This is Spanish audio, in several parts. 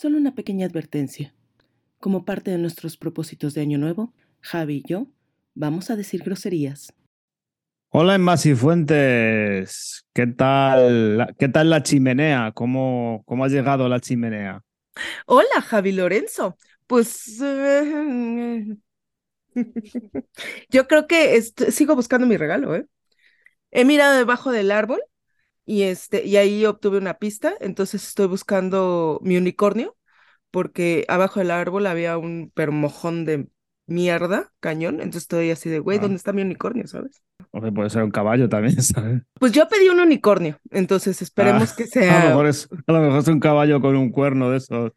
Solo una pequeña advertencia. Como parte de nuestros propósitos de Año Nuevo, Javi y yo vamos a decir groserías. Hola, Enmas y Fuentes. ¿Qué tal, la- qué tal la chimenea? ¿Cómo, ¿Cómo ha llegado la chimenea? Hola, Javi Lorenzo. Pues eh, yo creo que sigo buscando mi regalo, ¿eh? He mirado debajo del árbol y este y ahí obtuve una pista, entonces estoy buscando mi unicornio porque abajo del árbol había un permojón de mierda, cañón, entonces estoy así de, güey, Ah. ¿dónde está mi unicornio, sabes? O que puede ser un caballo también, ¿sabes? Pues yo pedí un unicornio, entonces esperemos Ah, que A lo, sea mejor es, a lo mejor es un caballo con un cuerno de esos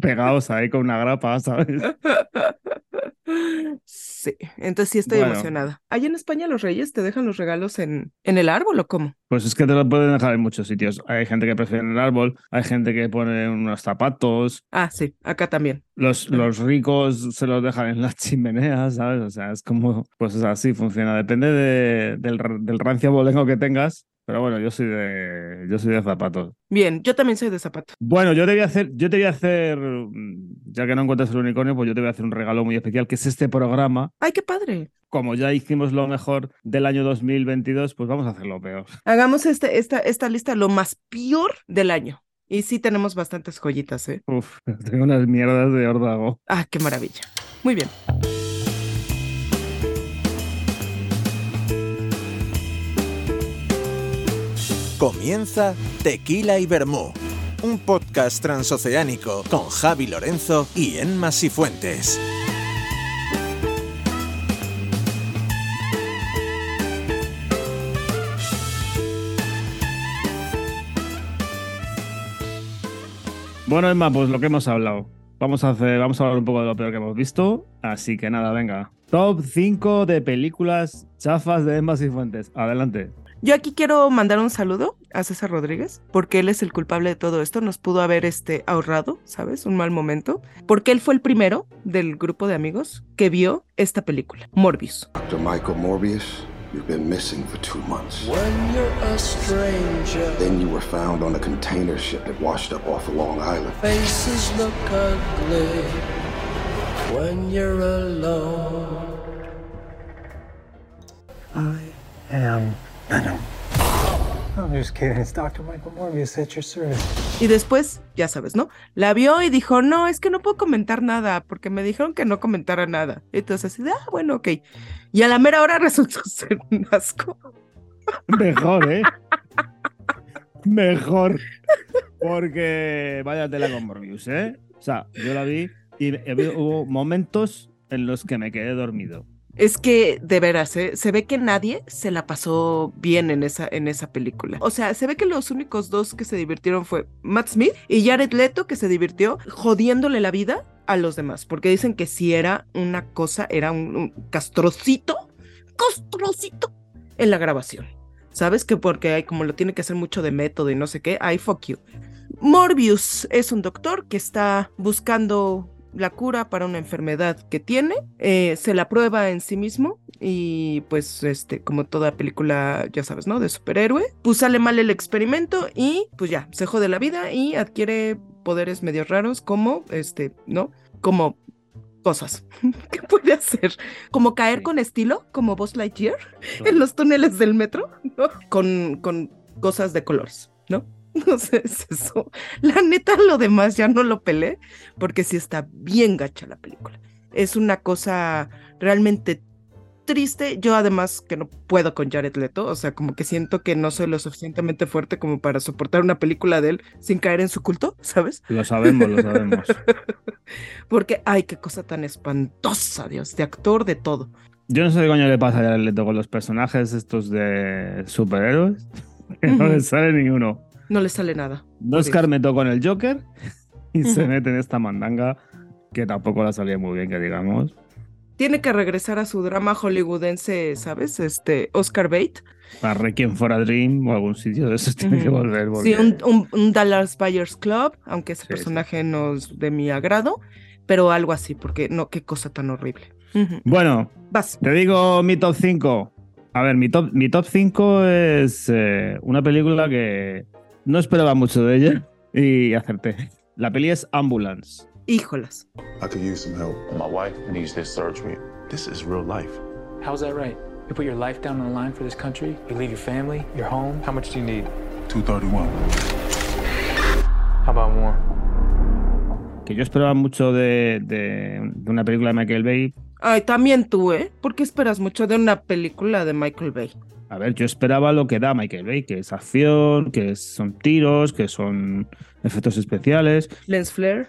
pegados ahí con una grapa, ¿sabes? Sí, entonces sí estoy Bueno. emocionada. ¿Allá en España los reyes te dejan los regalos en, en el árbol o cómo? Pues es que te lo pueden dejar en muchos sitios. Hay gente que prefiere en el árbol, hay gente que pone unos zapatos, Ah, sí, acá también. los, los ricos se los dejan en las chimeneas, ¿sabes? O sea, es como, pues es así, funciona. Depende de- del, del rancio bolengo que tengas, pero bueno, yo soy de, yo soy de zapatos. Bien, yo también soy de zapato. Bueno, yo te voy a hacer, yo te voy a hacer, mm, ya que no encuentras el unicornio, pues yo te voy a hacer un regalo muy especial, que es este programa. ¡Ay, qué padre! Como ya hicimos lo mejor del año 2022, pues vamos a hacer lo peor. Hagamos este, esta, esta lista lo más peor del año. Y sí tenemos bastantes joyitas, ¿eh? Uf, tengo unas mierdas de órdago. Ah, qué maravilla. Muy bien. Comienza Tequila y Vermú, un podcast transoceánico con Javi Lorenzo y Enma Sifuentes. Bueno, Emma, pues lo que hemos hablado. Vamos a hacer, vamos a hablar un poco de lo peor que hemos visto. Así que nada, venga. Top 5 de películas chafas de Emma y Fuentes. Adelante. Yo aquí quiero mandar un saludo a César Rodríguez, porque él es el culpable de todo esto. Nos pudo haber este, ahorrado, ¿sabes? Un mal momento. Porque él fue el primero del grupo de amigos que vio esta película, Morbius. Dr. Michael Morbius, you've been missing for two months. When you're a stranger, Then you were found on a container ship that washed up off of Long Island. faces look ugly. When you're alone, I am Venom. I'm just kidding. It's Dr. Michael Morbius at your service. Y después, ya sabes, ¿no? La vio y dijo, no, es que no puedo comentar nada, porque me dijeron que no comentara nada. Entonces, así de, ah, bueno, ok. Y a la mera hora resultó ser un asco. Mejor, ¿eh? Mejor. Porque vaya tela con Morbius, ¿eh? O sea, yo la vi y hubo momentos en los que me quedé dormido. Es que, de veras, ¿eh? se ve que nadie se la pasó bien en esa, en esa película. O sea, se ve que los únicos dos que se divirtieron fue Matt Smith y Jared Leto, que se divirtió jodiéndole la vida a los demás, porque dicen que si era una cosa, era un, castrocito, castrocito en la grabación. ¿Sabes? Que porque hay como lo tiene que hacer mucho de método y no sé qué, ay, fuck you. Morbius es un doctor que está buscando la cura para una enfermedad que tiene, eh, se la prueba en sí mismo y pues este, como toda película, ya sabes, ¿no? De superhéroe, pues sale mal el experimento y pues ya, se jode la vida y adquiere poderes medio raros como, este, ¿no? Como cosas. ¿Qué puede hacer? Como caer con estilo, como Buzz Lightyear en los túneles del metro, ¿no? Con, con cosas de colores, ¿no? No sé, es eso. La neta, lo demás ya no lo pelé, porque sí está bien gacha la película. Es una cosa realmente triste. Yo además que no puedo con Jared Leto, o sea, como que siento que no soy lo suficientemente fuerte como para soportar una película de él sin caer en su culto, ¿sabes? Lo sabemos, lo sabemos. Porque, ay, qué cosa tan espantosa, Dios, de actor, de todo. Yo no sé qué coño le pasa a Jared Leto con los personajes estos de superhéroes. Que no le sale ni uno. No le sale nada. No escarmentó con el Joker y se mete en esta mandanga que tampoco la salía muy bien, que digamos. Tiene que regresar a su drama hollywoodense, ¿sabes? Este, Oscar Bate. A Requiem for a Dream o algún sitio de esos tiene que volver. Sí, un, un- un Dallas Buyers Club, aunque ese Sí, sí. personaje no es de mi agrado, pero algo así, porque no, qué cosa tan horrible. Bueno, Vas. te digo mi top 5. A ver, mi top, mi top 5 es eh, una película que no esperaba mucho de ella y acerté. La peli es Ambulance. Híjolas. I could use some help. My wife needs this surgery. This is real life. How's that right? You put your life down on the line for this country? You leave your family, your home? How much do you need? 231. How about more? Que yo esperaba mucho de, de- de una película de Michael Bay. Ay, también tú, ¿eh? ¿Por qué esperas mucho de una película de Michael Bay? A ver, yo esperaba lo que da Michael Bay, que es acción, que son tiros, que son efectos especiales. Lens Flare.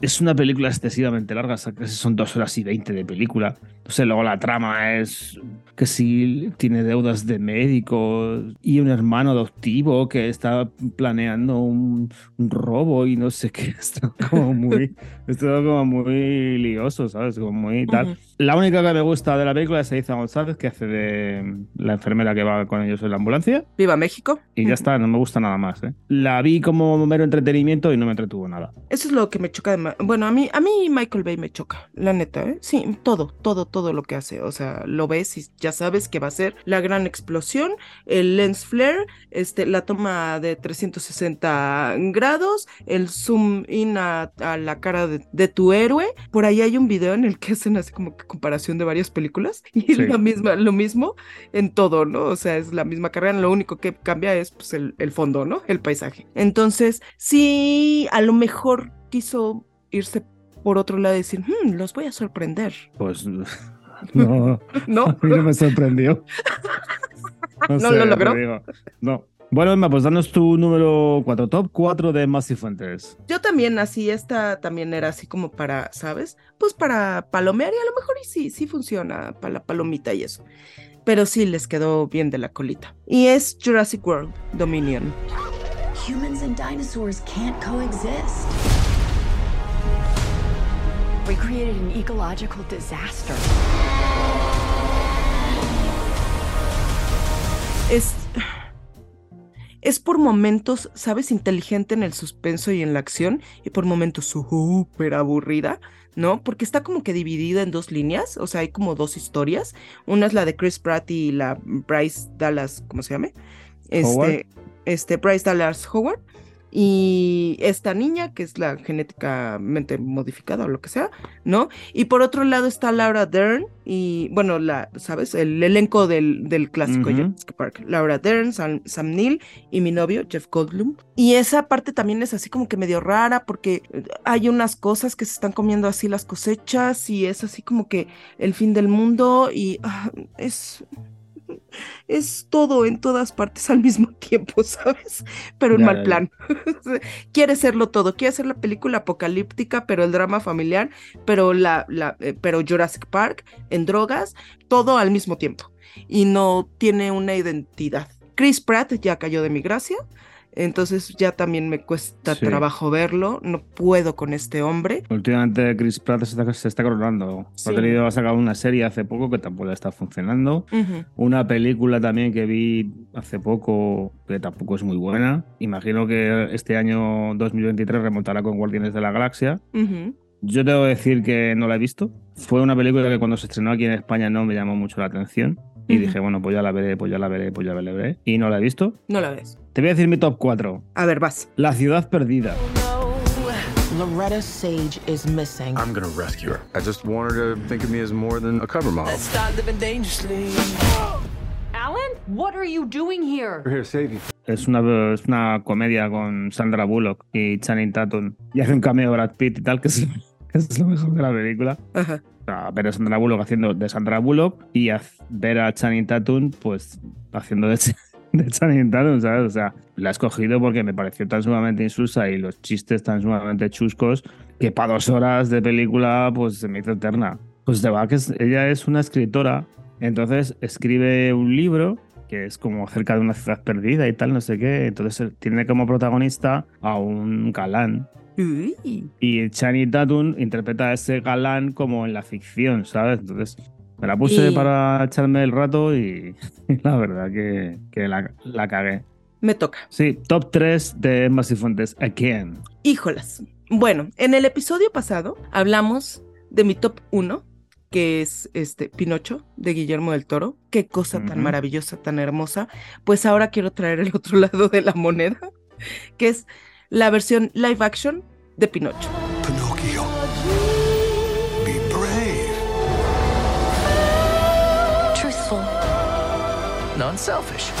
Es una película excesivamente larga, casi son dos horas y veinte de película. No sé, luego la trama es que si tiene deudas de médico y un hermano adoptivo que está planeando un, un robo y no sé qué. Está como muy, está como muy lioso, ¿sabes? Como muy tal. La única que me gusta de la película es Eiza González, que hace de la enfermera que va con ellos en la ambulancia. Viva México. Y ya está, no me gusta nada más. ¿eh? La vi como mero entretenimiento y no me entretuvo nada. Eso es lo que me choca de Bueno, a mí, a mí Michael Bay me choca, la neta, ¿eh? Sí, todo, todo, todo lo que hace. O sea, lo ves y ya sabes que va a ser la gran explosión, el lens flare, este, la toma de 360 grados, el zoom in a, a la cara de, de tu héroe. Por ahí hay un video en el que hacen así como que comparación de varias películas y Sí. la misma, lo mismo en todo, ¿no? O sea, es la misma carrera, lo único que cambia es pues, el, el fondo, ¿no? El paisaje. Entonces, sí, a lo mejor quiso irse por otro lado decir, "Hmm, los voy a sorprender, Pues no, ¿no? a mí no me sorprendió. ¿No sé, lo logró? digo. No. Bueno, Emma, pues danos tu número 4, top 4 de Massey Fuentes. Yo también así, esta también era así como para, ¿sabes? Pues para palomear y a lo mejor y sí, sí funciona para la palomita y eso. Pero sí les quedó bien de la colita. Y es Jurassic World Dominion. Humans and dinosaurs can't coexist. We created an ecological disaster. es, es por momentos, ¿sabes? Inteligente en el suspenso y en la acción, y por momentos súper aburrida, ¿no? Porque está como que dividida en dos líneas, o sea, hay como dos historias. Una es la de Chris Pratt y la Bryce Dallas, ¿cómo se llama? Howard. Este, este, Bryce Dallas Howard. Y esta niña, que es la genéticamente modificada o lo que sea, ¿no? Y por otro lado está Laura Dern y, bueno, la, ¿sabes? El elenco del, del clásico Ujú. Jurassic Park. Laura Dern, Sam, Sam Neill y mi novio, Jeff Goldblum. Y esa parte también es así como que medio rara porque hay unas cosas que se están comiendo así las cosechas y es así como que el fin del mundo y ah, es... Es todo en todas partes al mismo tiempo, ¿sabes? Pero en mal plan. quiere serlo todo, quiere hacer la película apocalíptica, pero el drama familiar, pero la, la eh, pero Jurassic Park en drogas, todo al mismo tiempo y no tiene una identidad. Chris Pratt ya cayó de mi gracia, entonces ya también me cuesta Sí. trabajo verlo, no puedo con este hombre. Últimamente Chris Pratt se está, se está coronando. Sí. Ha tenido, ha sacado una serie hace poco que tampoco está funcionando. Ujú. Una película también que vi hace poco que tampoco es muy buena. Imagino que este año 2023 remontará con Guardianes de la Galaxia. Ujú. Yo debo decir que no la he visto. Fue una película que cuando se estrenó aquí en España no me llamó mucho la atención. Y Ujú. dije, bueno, pues ya la veré, pues ya la veré, pues ya la veré. Y no la he visto. No la ves. Te voy a decir mi top 4. A ver, vas. La ciudad perdida. Loretta Sage is missing. I'm gonna rescue her. I just want her to think of me as more than a cover model. Start living dangerously. Alan, what are you doing here? We're here to save you. Es una, es una comedia con Sandra Bullock y Channing Tatum. Y hace un cameo Brad Pitt y tal, que es, que es lo mejor de la película. Ajá. Sea, ver a Sandra Bullock haciendo de Sandra Bullock y haz- ver a Channing Tatum, pues haciendo de, Ch- de Channing Tatum, ¿sabes? O sea, la he escogido porque me pareció tan sumamente insulsa y los chistes tan sumamente chuscos que para dos horas de película, pues se me hizo eterna. Pues de va que ella es una escritora, entonces escribe un libro que es como acerca de una ciudad perdida y tal, no sé qué. Entonces él tiene como protagonista a un galán Y Channing Tatum interpreta a ese galán como en la ficción, ¿sabes? Entonces me la puse Y- para echarme el rato y, la verdad que, que la, la cagué. Me toca. Sí, top 3 de Emma Fuentes, Again. Híjolas. Bueno, en el episodio pasado hablamos de mi top 1, que es este Pinocho de Guillermo del Toro. Qué cosa tan Ujú. maravillosa, tan hermosa. Pues ahora quiero traer el otro lado de la moneda, que es la versión live action de Pinocho. Pinocchio. Be brave. Truthful. Non-selfish.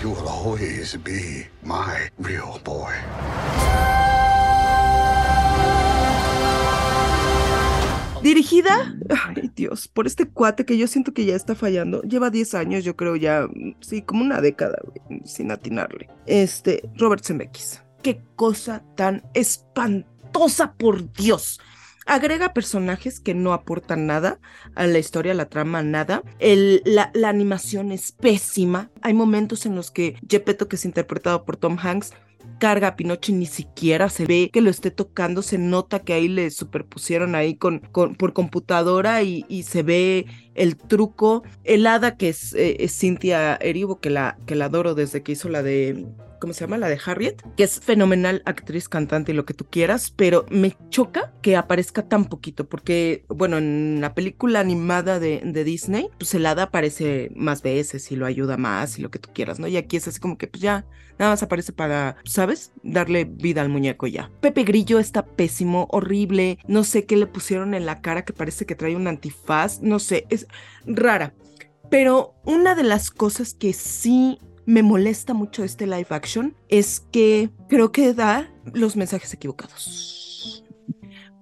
You will always be my real boy. Dirigida, ay Dios, por este cuate que yo siento que ya está fallando. Lleva 10 años, yo creo ya, mm, sí, como una década, sin atinarle. Este, Robert Zemeckis. Qué cosa tan espantosa, por Dios. Agrega personajes que no aportan nada a la historia, a la trama, nada. El, la, la animación es pésima. Hay momentos en los que Gepetto, que es interpretado por Tom Hanks, carga a Pinocho ni siquiera se ve que lo esté tocando, se nota que ahí le superpusieron ahí con, con por computadora y, y, se ve el truco. El hada que es, eh, Cynthia Erivo, que la, que la adoro desde que hizo la de ¿cómo se llama? La de Harriet, que es fenomenal actriz, cantante y lo que tú quieras, pero me choca que aparezca tan poquito, porque, bueno, en la película animada de, de Disney, pues el hada aparece más veces y lo ayuda más y lo que tú quieras, ¿no? Y aquí es así como que, pues ya, nada más aparece para, ¿sabes? Darle vida al muñeco ya. Pepe Grillo está pésimo, horrible, no sé qué le pusieron en la cara que parece que trae un antifaz, no sé, es rara. Pero una de las cosas que sí me molesta mucho este live action es que creo que da los mensajes equivocados.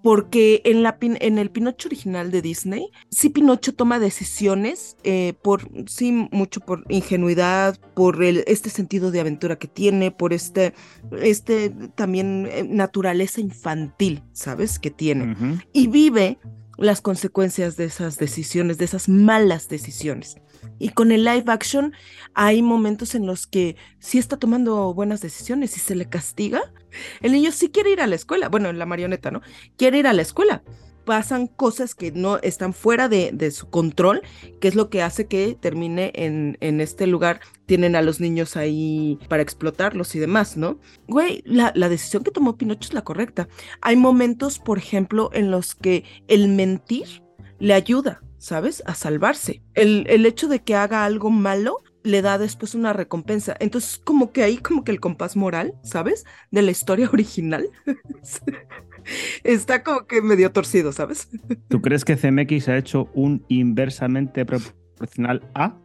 Porque en, la, en el Pinocho original de Disney, sí Pinocho toma decisiones eh, por, sí, mucho por ingenuidad, por el, este sentido de aventura que tiene, por este, este también eh, naturaleza infantil, ¿sabes? Que tiene. Uh -huh. Y vive las consecuencias de esas decisiones, de esas malas decisiones. Y con el live action hay momentos en los que sí está tomando buenas decisiones y se le castiga. El niño sí quiere ir a la escuela, bueno, la marioneta, ¿no? Quiere ir a la escuela. Pasan cosas que no están fuera de, de su control, que es lo que hace que termine en, en, este lugar. Tienen a los niños ahí para explotarlos y demás, ¿no? Güey, la, la decisión que tomó Pinocho es la correcta. Hay momentos, por ejemplo, en los que el mentir le ayuda, ¿sabes? A salvarse. El, el, hecho de que haga algo malo le da después una recompensa. Entonces, como que ahí, como que el compás moral, ¿sabes? De la historia original. Está como que medio torcido, ¿sabes? ¿Tú crees que CMX ha hecho un inversamente proporcional a?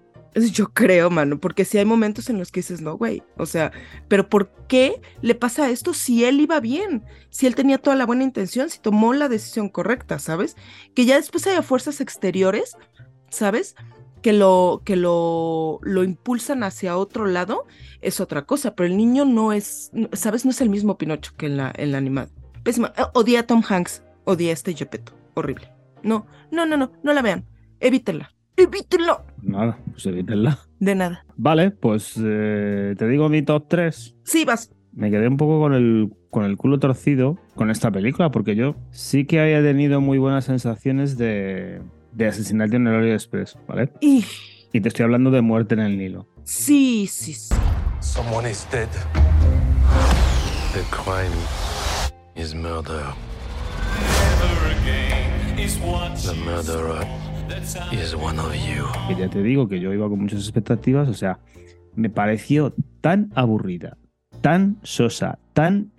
Yo creo, mano, porque si sí hay momentos en los que dices, no, güey, o sea, pero ¿por qué le pasa esto si él iba bien? Si él tenía toda la buena intención, si tomó la decisión correcta, ¿sabes? Que ya después haya fuerzas exteriores, ¿sabes? Que lo, que lo, lo impulsan hacia otro lado, es otra cosa, pero el niño no es, ¿sabes? No es el mismo Pinocho que en la, en la animada. Pésima. Odia a Tom Hanks, odia a este Gepetto, horrible. No, no, no, no, no la vean, evítenla. ¡Evítenlo! Nada, pues evítenla. De nada. Vale, pues eh, te digo mi top 3. Sí, vas. Me quedé un poco con el, con el culo torcido con esta película, porque yo sí que había tenido muy buenas sensaciones de, de Asesinato en el Orient Express, ¿vale? Y... y te estoy hablando de Muerte en el Nilo. Sí, sí, sí. Someone is dead. The crime is murder. The murderer is one of you. Que ya te digo que yo iba con muchas expectativas, o sea, me pareció tan aburrida, tan sosa, tan.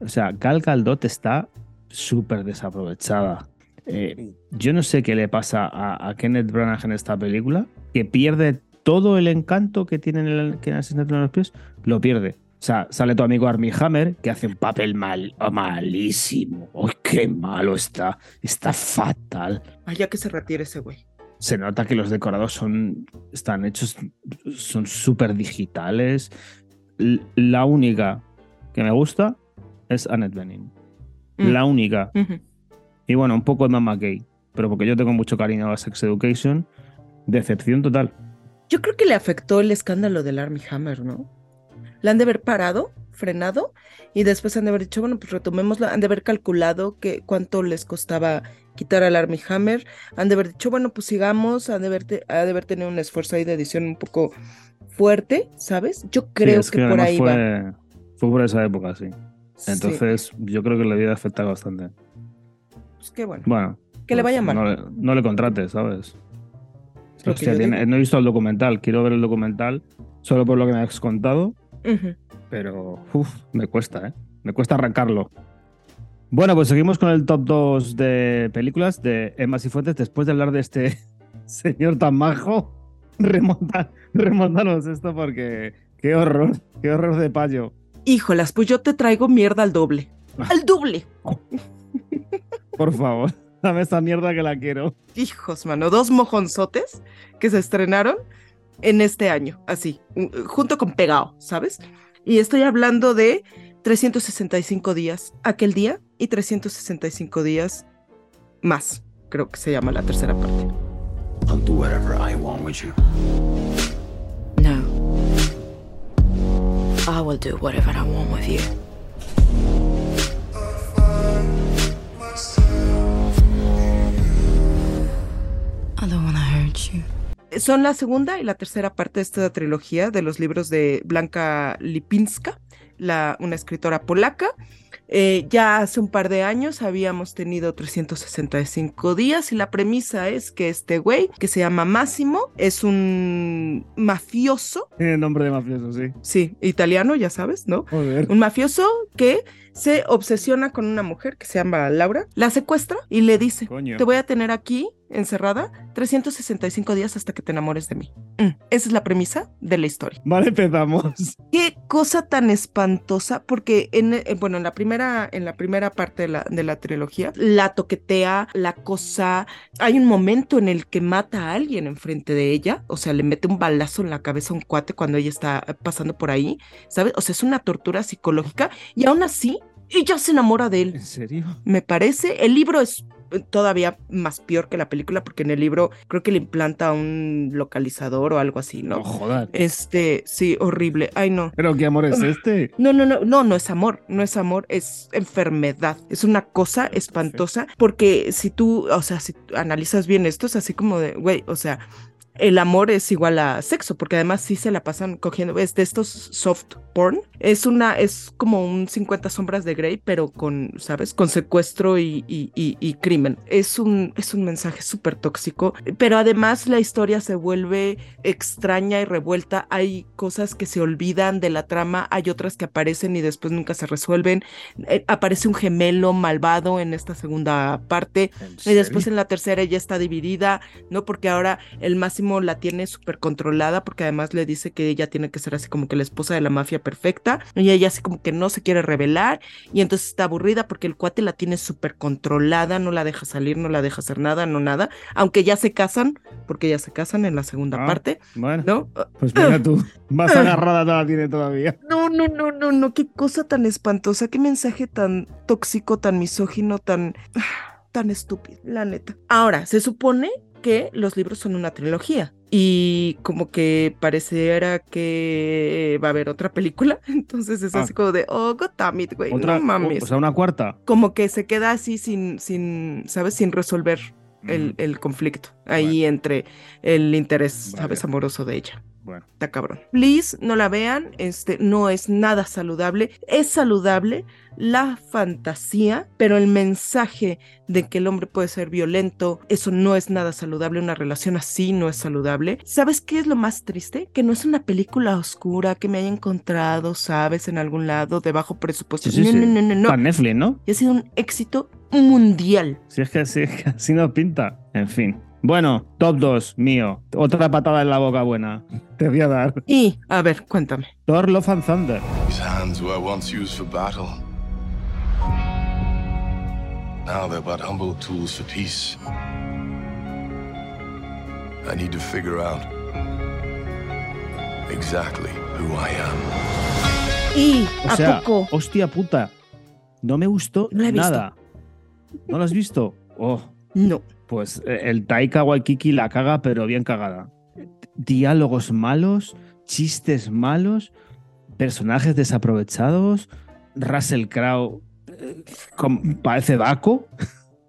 O sea, Gal Gadot está súper desaprovechada. Eh, yo no sé qué le pasa a, a, Kenneth Branagh en esta película, que pierde todo el encanto que tiene en el que en Asesinato en los pies, lo pierde. O sea, sale tu amigo Armie Hammer, que hace un papel mal, malísimo. ¡Ay, qué malo está! Está fatal. Vaya que se retire ese güey. Se nota que los decorados son, están hechos, son súper digitales. La única que me gusta es Annette Bening. Mm. La única. Y bueno, un poco de Mama Gay. Pero porque yo tengo mucho cariño a Sex Education, decepción total. Yo creo que le afectó el escándalo del Armie Hammer, ¿no? la han de haber parado, frenado, y después han de haber dicho, bueno, pues retomémosla, han de haber calculado que cuánto les costaba quitar al Army Hammer, han de haber dicho, bueno, pues sigamos, han de haber, te, ha de haber tenido un esfuerzo ahí de edición un poco fuerte, ¿sabes? Yo creo sí, que, que, por ahí fue, va. Fue por esa época, sí. Entonces, sí. yo creo que le había afectado bastante. Pues qué bueno. Bueno. Que le vaya mal. No le, no le contrates, ¿sabes? Hostia, tiene- no he visto el documental, quiero ver el documental solo por lo que me has contado, pero uf, me cuesta, ¿eh? Me cuesta arrancarlo. Bueno, pues seguimos con el top 2 de películas de Emma Cifuentes después de hablar de este señor tan majo. Remonta, remontanos esto porque qué horror, qué horror de payo. Híjolas, pues yo te traigo mierda al doble. Al doble. Por favor, dame esta mierda que la quiero. Hijos, mano, dos mojonzotes que se estrenaron en este año, así, junto con Pegao, ¿sabes? Y estoy hablando de 365 días aquel día y 365 días más, creo que se llama la tercera parte. I'll do whatever I want with you. No. I will do whatever I want with you. I don't wanna hurt you. Son la segunda y la tercera parte de esta trilogía de los libros de Blanca Lipinska, la, una escritora polaca. Eh, ya hace un par de años habíamos tenido 365 días y la premisa es que este güey, que se llama Máximo, es un mafioso, Tiene nombre de mafioso, sí. sí, italiano, ya sabes, ¿no? Joder. Un mafioso que se obsesiona con una mujer que se llama Laura, la secuestra y le dice, Coño. te voy a tener aquí encerrada 365 días hasta que te enamores de mí. Mm, esa es la premisa de la historia. Vale, empezamos. Qué cosa tan espantosa, porque en, eh, bueno, en la primera, en la primera parte de la, de la trilogía, la toquetea, la cosa. Hay un momento en el que mata a alguien enfrente de ella, o sea, le mete un balazo en la cabeza a un cuate cuando ella está eh, pasando por ahí, ¿sabes? O sea, es una tortura psicológica y aún así, ella se enamora de él ¿En serio? me parece. El libro es todavía más peor que la película porque en el libro creo que le implanta un localizador o algo así, No ¿no? jodas. Este, sí, horrible. Ay, no. ¿Pero qué amor es este? No, no, no, no, no es amor, no es amor, es enfermedad. Es una cosa espantosa porque si tú, o sea, si analizas bien esto, es así como de, güey, o sea, el amor es igual a sexo, porque además sí se la pasan cogiendo, es de estos soft porn. Es una, es como un 50 sombras de Grey, pero con, ¿sabes? Con secuestro y, y- y- y crimen. Es un, es un mensaje súper tóxico, pero además la historia se vuelve extraña y revuelta. Hay cosas que se olvidan de la trama, hay otras que aparecen y después nunca se resuelven. Eh, aparece un gemelo malvado en esta segunda parte. ¿En Y después en la tercera ya está dividida, ¿no? Porque ahora el Máximo la tiene súper controlada, porque además le dice que ella tiene que ser así como que la esposa de la mafia perfecta, y ella así como que no se quiere revelar, y entonces está aburrida porque el cuate la tiene súper controlada, no la deja salir, no la deja hacer nada, no nada, aunque ya se casan, porque ya se casan en la segunda Ah, parte, Bueno, ¿no? pues mira tú, más agarrada no la tiene todavía. No, no, no, no, no, qué cosa tan espantosa, qué mensaje tan tóxico, tan misógino, tan tan estúpido, la neta. Ahora, se supone que los libros son una trilogía y como que pareciera que va a haber otra película, entonces es Ah. así como de, oh, God damn it, güey, no mames. o sea, una cuarta. como que se queda así sin, sin, ¿sabes? Sin resolver el, Mm, el conflicto ahí entre el interés, Vale. ¿sabes? Amoroso de ella. Bueno, Está cabrón. Please, no la vean. Este no es nada saludable. Es saludable la fantasía, pero el mensaje de que el hombre puede ser violento, eso no es nada saludable. Una relación así no es saludable. ¿Sabes qué es lo más triste? Que no es una película oscura que me haya encontrado, ¿sabes? En algún lado de bajo presupuesto. sí, sí, no, sí. no, no, no, no. Netflix, ¿no? Y ha sido un éxito mundial. Si es que así, así no pinta. En fin. Bueno, top 2, mío. Otra patada en la boca buena. Te voy a dar. Y, a ver, cuéntame. Thor Love and Thunder. These hands were once used for battle. Now they're but humble tools for peace. I need to figure out exactly who I am. Y, O ¿a sea, poco? hostia puta. No me gustó No he visto. nada. ¿No lo has visto? Oh, No. pues eh, el Taika Waikiki la caga, pero bien cagada. Diálogos malos, chistes malos, personajes desaprovechados. Russell Crowe parece Baco.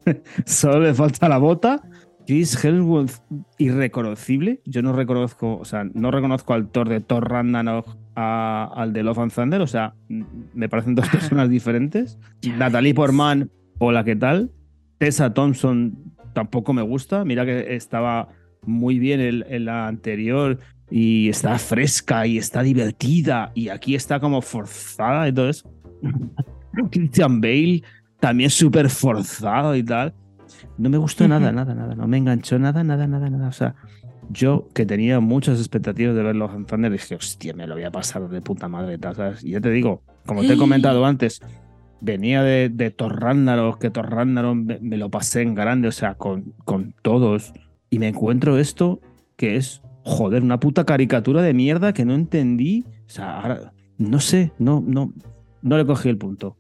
Solo le falta la bota. Chris Hemsworth irreconocible. Yo no reconozco, o sea, no reconozco al Thor de Thor Ragnarok al de Love and Thunder. O sea, me parecen dos personas diferentes. Natalie Portman, hola, ¿qué tal? Tessa Thompson tampoco me gusta. Mira que estaba muy bien en, en la anterior y está fresca y está divertida y aquí está como forzada y todo eso. Christian Bale también súper forzado y tal. No me gustó nada, nada, nada. No me enganchó nada, nada, nada, nada. O sea, yo que tenía muchas expectativas de ver Love and Thunder, dije, hostia, me lo voy a pasar de puta madre. ¿sabes? Y ya te digo, como te he comentado antes, venía de, de Thor Ragnarok, que Thor Ragnarok me, me lo pasé en grande, o sea, con, con todos. Y me encuentro esto que es, joder, una puta caricatura de mierda que no entendí. O sea, ahora, no sé, no, no, no le cogí el punto.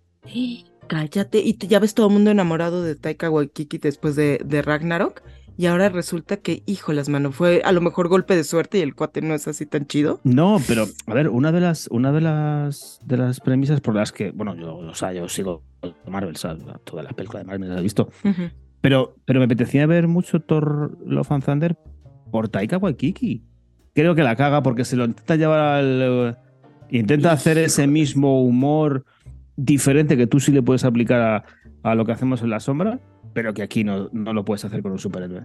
Cállate, y ya ves todo el mundo enamorado de Taika Waititi después de, de Ragnarok. Y ahora resulta que, híjolas, mano, fue a lo mejor golpe de suerte y el cuate no es así tan chido. No, pero a ver, una de las, una de las de las premisas por las que, bueno, yo, o sea, yo sigo Marvel, ¿sabes? todas las películas de Marvel las he visto, pero, pero me apetecía ver mucho Thor Love and Thunder por Taika Waititi. Creo que la caga porque se lo intenta llevar al eh, intenta hacer ese mismo humor diferente que tú sí le puedes aplicar a, a lo que hacemos en la sombra, pero que aquí no, no lo puedes hacer con un superhéroe.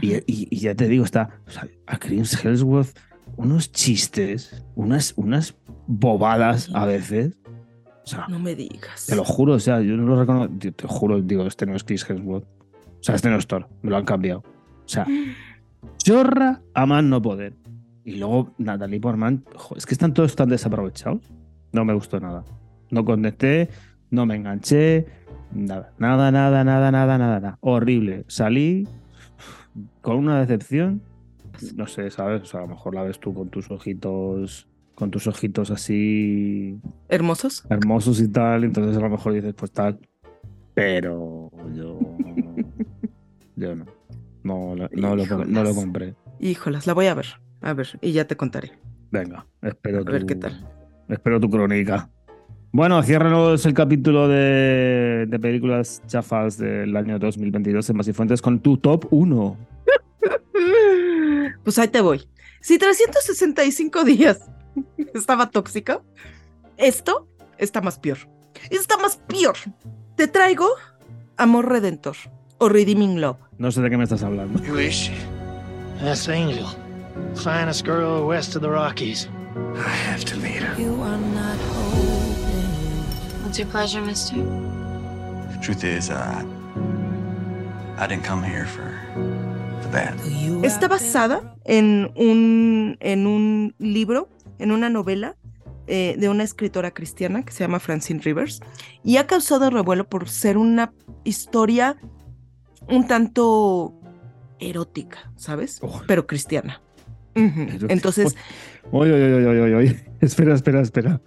Y, y- y ya te digo, está o sea, a Chris Hemsworth unos chistes, unas, unas bobadas a veces. O sea, No me digas. te lo juro, o sea, yo no lo reconozco. Te, te juro, digo, este no es Chris Hemsworth. O sea, este no es Thor, me lo han cambiado. O sea, chorra a más no poder. Y luego Natalie Portman, jo, es que están todos tan desaprovechados. No me gustó nada. No conecté, no me enganché, nada, nada, nada, nada, nada, nada, nada. Horrible. Salí con una decepción. No sé, ¿sabes? O sea, a lo mejor la ves tú con tus ojitos, con tus ojitos así ¿Hermosos? hermosos y tal, entonces a lo mejor dices, pues tal. Pero yo. yo no. No, no, lo, no lo compré. Híjolas, la voy a ver. A ver, y ya te contaré. Venga, espero A ver tu- qué tal. Espero tu crónica. Bueno, ciérranos el capítulo de, de películas chafas del año 2022 en Masifuentes con tu top 1. Pues ahí te voy. Si 365 días estaba tóxica, esto está más peor. Está más peor. Te traigo Amor Redentor o Redeeming Love. No sé de qué me estás hablando. Who is she? That's Angel. Finest girl west of the Rockies. I have to meet her. You are not What's your pleasure, mister? Truth is, uh, I didn't come here for for that. Está basada en un, en un libro, en una novela eh, de una escritora cristiana que se llama Francine Rivers y ha causado revuelo por ser una historia un tanto erótica, ¿sabes? Pero cristiana. Entonces, Oye, oye, oye, oye, oye. Espera, espera, espera.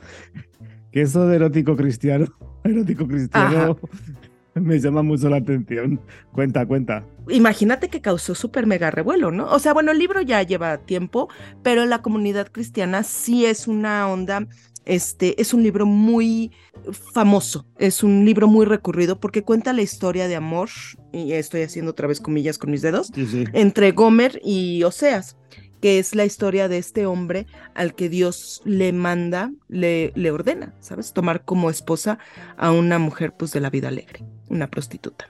Que eso de erótico cristiano, erótico cristiano, me llama mucho la atención. Cuenta, cuenta. imagínate que causó súper mega revuelo, ¿no? O sea, bueno, el libro ya lleva tiempo, pero la comunidad cristiana sí es una onda, este, es un libro muy famoso, es un libro muy recurrido porque cuenta la historia de amor, y estoy haciendo otra vez comillas con mis dedos, Sí, sí. entre Gomer y Oseas, que es la historia de este hombre al que Dios le manda, le, le ordena, ¿sabes? Tomar como esposa a una mujer pues de la vida alegre, una prostituta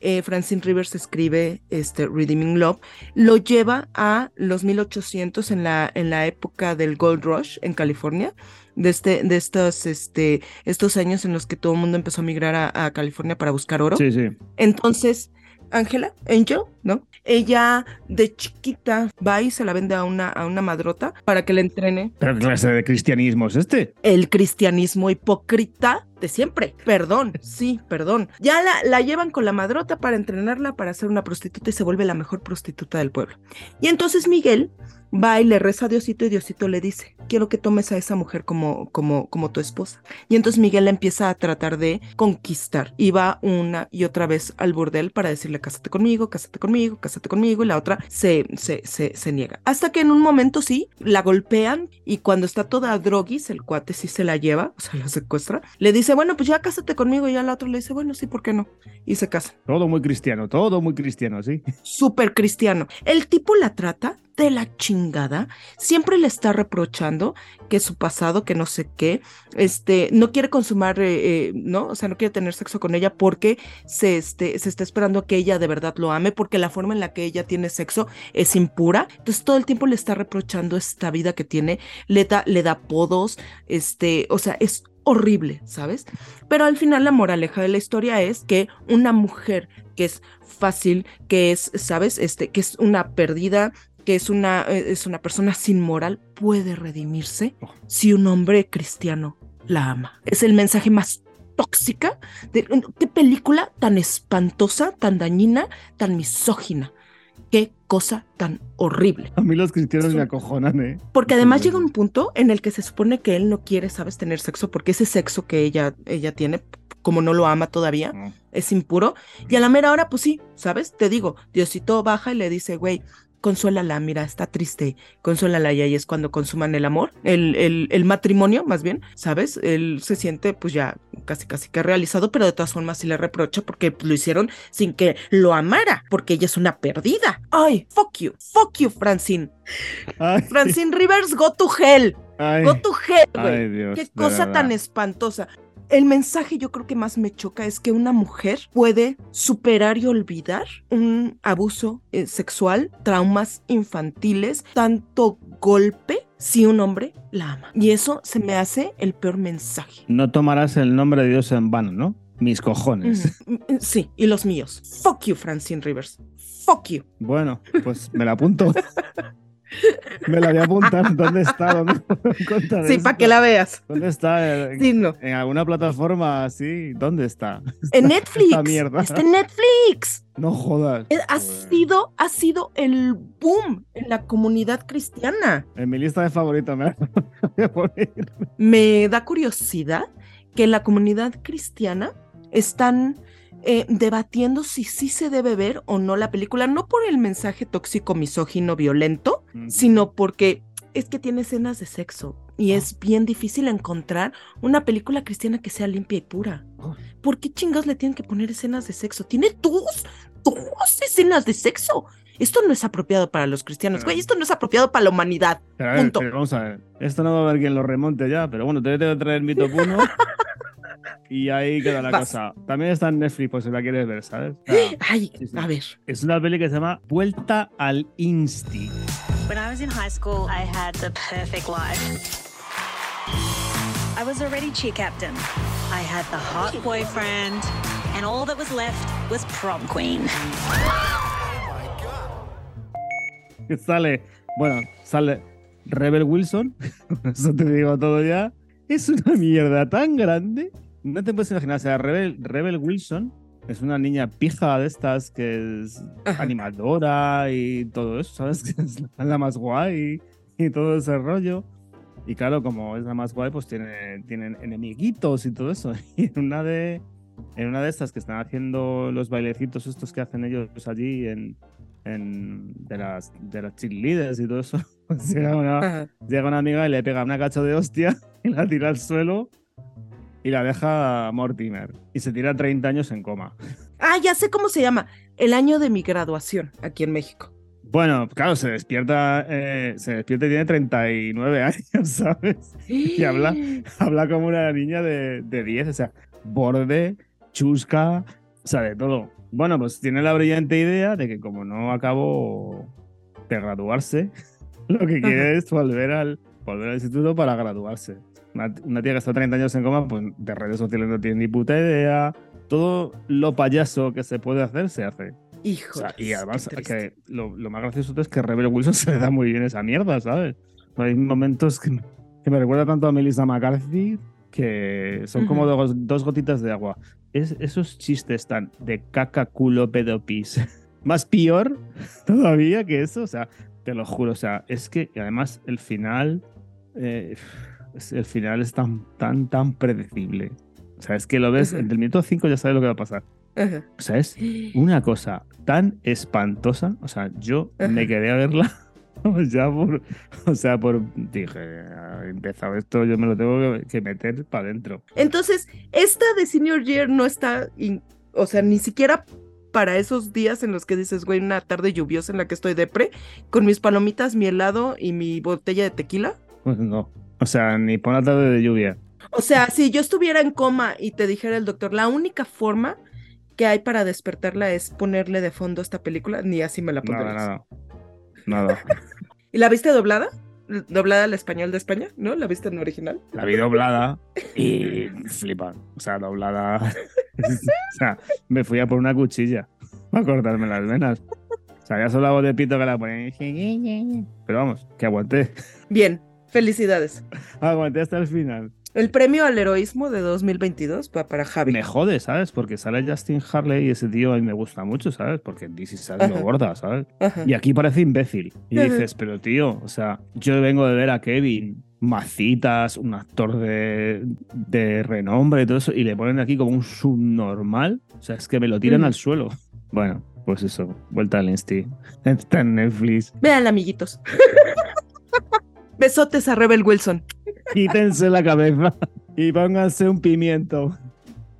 eh, Francine Rivers escribe este Redeeming Love, lo lleva a los 1800 en la, en la época del Gold Rush en California, de, este, de estos, este, estos años en los que todo el mundo empezó a migrar a, a California para buscar oro. Sí, sí. Entonces, Ángela, Angel, ¿no? Ella de chiquita va y se la vende a una, a una madrota para que le entrene ¿Pero qué clase de cristianismo es este? el cristianismo hipócrita de siempre. Perdón, sí, perdón. Ya la, la llevan con la madrota para entrenarla para ser una prostituta y se vuelve la mejor prostituta del pueblo. Y entonces Miguel va y le reza a Diosito y Diosito le dice, quiero que tomes a esa mujer como, como, como tu esposa. Y entonces Miguel la empieza a tratar de conquistar y va una y otra vez al burdel para decirle, cásate conmigo, cásate conmigo, cásate conmigo, y la otra se, se, se, se niega. Hasta que en un momento sí, la golpean y cuando está toda droguis, el cuate sí se la lleva, o sea, la secuestra, le dice, bueno, pues ya cásate conmigo, y ya la otra le dice, bueno, sí, ¿por qué no? Y se casan Todo muy cristiano, todo muy cristiano, sí. súper cristiano. El tipo la trata de la chingada. Siempre le está reprochando que su pasado, que no sé qué, este, no quiere consumar, eh, eh, ¿no? O sea, no quiere tener sexo con ella porque se, este, se está esperando que ella de verdad lo ame, porque la forma en la que ella tiene sexo es impura. Entonces todo el tiempo le está reprochando esta vida que tiene, le da, le da apodos, este, o sea, es horrible, ¿sabes? Pero al final la moraleja de la historia es que una mujer que es fácil, que es, ¿sabes? Este, que es una perdida, que es una, eh, es una persona sin moral, puede redimirse si un hombre cristiano la ama. Es el mensaje más tóxica de qué película tan espantosa, tan dañina, tan misógina. Qué cosa tan horrible. A mí los cristianos me acojonan, ¿eh? Porque además llega un punto en el que se supone que él no quiere, sabes, tener sexo, porque ese sexo que ella, ella tiene, como no lo ama todavía, es impuro. Y a la mera hora, pues sí, ¿sabes? Te digo, Diosito baja y le dice, güey, consuélala, mira, está triste, consuélala y ahí es cuando consuman el amor, el, el, el, matrimonio más bien, ¿sabes? Él se siente pues ya casi casi que realizado, pero de todas formas sí le reprocha porque lo hicieron sin que lo amara, porque ella es una perdida. Ay, fuck you, fuck you, Francine. Ay. Francine Rivers, go to hell. Ay. Go to hell, güey. Qué cosa tan espantosa. El mensaje yo creo que más me choca es que una mujer puede superar y olvidar un abuso eh, sexual, traumas infantiles, tanto golpe si un hombre la ama. Y eso se me hace el peor mensaje. No tomarás el nombre de Dios en vano, ¿no? Mis cojones. Mm, mm, Sí, y los míos. Fuck you, Francine Rivers. Fuck you. Bueno, pues me la apunto. Me la voy a apuntar. ¿Dónde está? ¿Dónde puedo encontrar Sí, para que la veas. ¿Dónde está? Sí, no. ¿En alguna plataforma así? ¿Dónde está? En Netflix. Está en Netflix. No jodas. Ha sido, ha sido el boom en la comunidad cristiana. En mi lista de favoritos me la voy a poner. Me da curiosidad que en la comunidad cristiana están eh, debatiendo si sí se debe ver o no la película, no por el mensaje tóxico, misógino, violento, sino porque es que tiene escenas de sexo y es bien difícil encontrar una película cristiana que sea limpia y pura. ¿Por qué chingados le tienen que poner escenas de sexo? Tiene dos, dos escenas de sexo. Esto no es apropiado para los cristianos, güey. Esto no es apropiado para la humanidad. Pero a ver, Punto. pero vamos a ver. Esto no va a haber quien lo remonte ya, pero bueno, te tengo que traer mi top 1. y ahí queda la Vas. cosa. También está en Netflix, pues si la quieres ver, ¿sabes? Sea, Ay, sí, sí. a ver. Es una peli que se llama Vuelta al Insti. When I was in high school, I had the perfect life. I was already cheer captain. I had the hot boyfriend, and all that was left was prom queen. Que sale, bueno, sale Rebel Wilson. Eso te digo todo ya. Es una mierda tan grande. No te puedes imaginar. O sea, Rebel, Rebel Wilson es una niña pija de estas que es animadora y todo eso, ¿sabes? Que es la más guay y todo ese rollo. Y claro, como es la más guay, pues tiene, tienen enemiguitos y todo eso. Y en una de, en una de estas que están haciendo los bailecitos estos que hacen ellos allí en, en- de las de las cheerleaders y todo eso, pues llega, una, llega una amiga y le pega una cacho de hostia y la tira al suelo y la deja Mortimer. Y se tira 30 años en coma. Ah, ya sé cómo se llama. El año de mi graduación aquí en México. Bueno, claro, se despierta, eh, se despierta y tiene 39 años, ¿sabes? Y habla, habla como una niña de, de 10, o sea, borde, chusca, o sea, de todo. Bueno, pues tiene la brillante idea de que como no acabó de graduarse, lo que quiere es volver al, volver al instituto para graduarse. Una, una tía que está 30 años en coma, pues de redes sociales no tiene ni puta idea. Todo lo payaso que se puede hacer, se hace. Hijo. O sea, y además, que lo, lo más gracioso es que Rebel Wilson se le da muy bien esa mierda, ¿sabes? Hay momentos que, me- que me recuerda tanto a Melissa McCarthy que son como Ujú. dos, dos gotitas de agua. Es, esos chistes tan de caca, culo, pedo, pis. Más peor todavía que eso, o sea, te lo juro, o sea, es que y además el final. eh, el final es tan, tan, tan predecible. O sea, es que lo ves, Ujú. en el minuto 5 ya sabes lo que va a pasar. O sea, es una cosa tan espantosa. O sea, yo me quedé a verla. Ya por. O sea, por. Dije, "Ah, he empezado esto, yo me lo tengo que, que meter para adentro. Entonces, esta de Senior Year no está, in- o sea, ni siquiera para esos días en los que dices, güey, una tarde lluviosa en la que estoy depre, con mis palomitas, mi helado y mi botella de tequila. Pues no. O sea, ni por la tarde de lluvia. O sea, si yo estuviera en coma y te dijera el doctor, la única forma que hay para despertarla es ponerle de fondo esta película, ni así me la pondrías. Nada, nada. Nada. ¿Y la viste doblada? Doblada al español de España, ¿no? ¿La viste en original? La vi doblada y flipa. O sea, doblada. o sea, me fui a por una cuchilla para cortarme las venas. O sea, ya solo la voz de pito que la ponen. Pero vamos, que aguanté. Bien, felicidades. Aguanté hasta el final. El premio al heroísmo de 2022 va para Javi. Me jode, ¿sabes? Porque sale Justin Harley y ese tío a mí me gusta mucho, ¿sabes? Porque DC sale lo gorda, ¿sabes? Ajá. Y aquí parece imbécil. Y Ajá. dices, pero tío, o sea, yo vengo de ver a Kevin, macitas, un actor de, de renombre y todo eso, y le ponen aquí como un subnormal. O sea, es que me lo tiran al suelo. Bueno, pues eso, vuelta al Insti. Está en Netflix. Vean, amiguitos. Besotes a Rebel Wilson. Quítense la cabeza y pónganse un pimiento.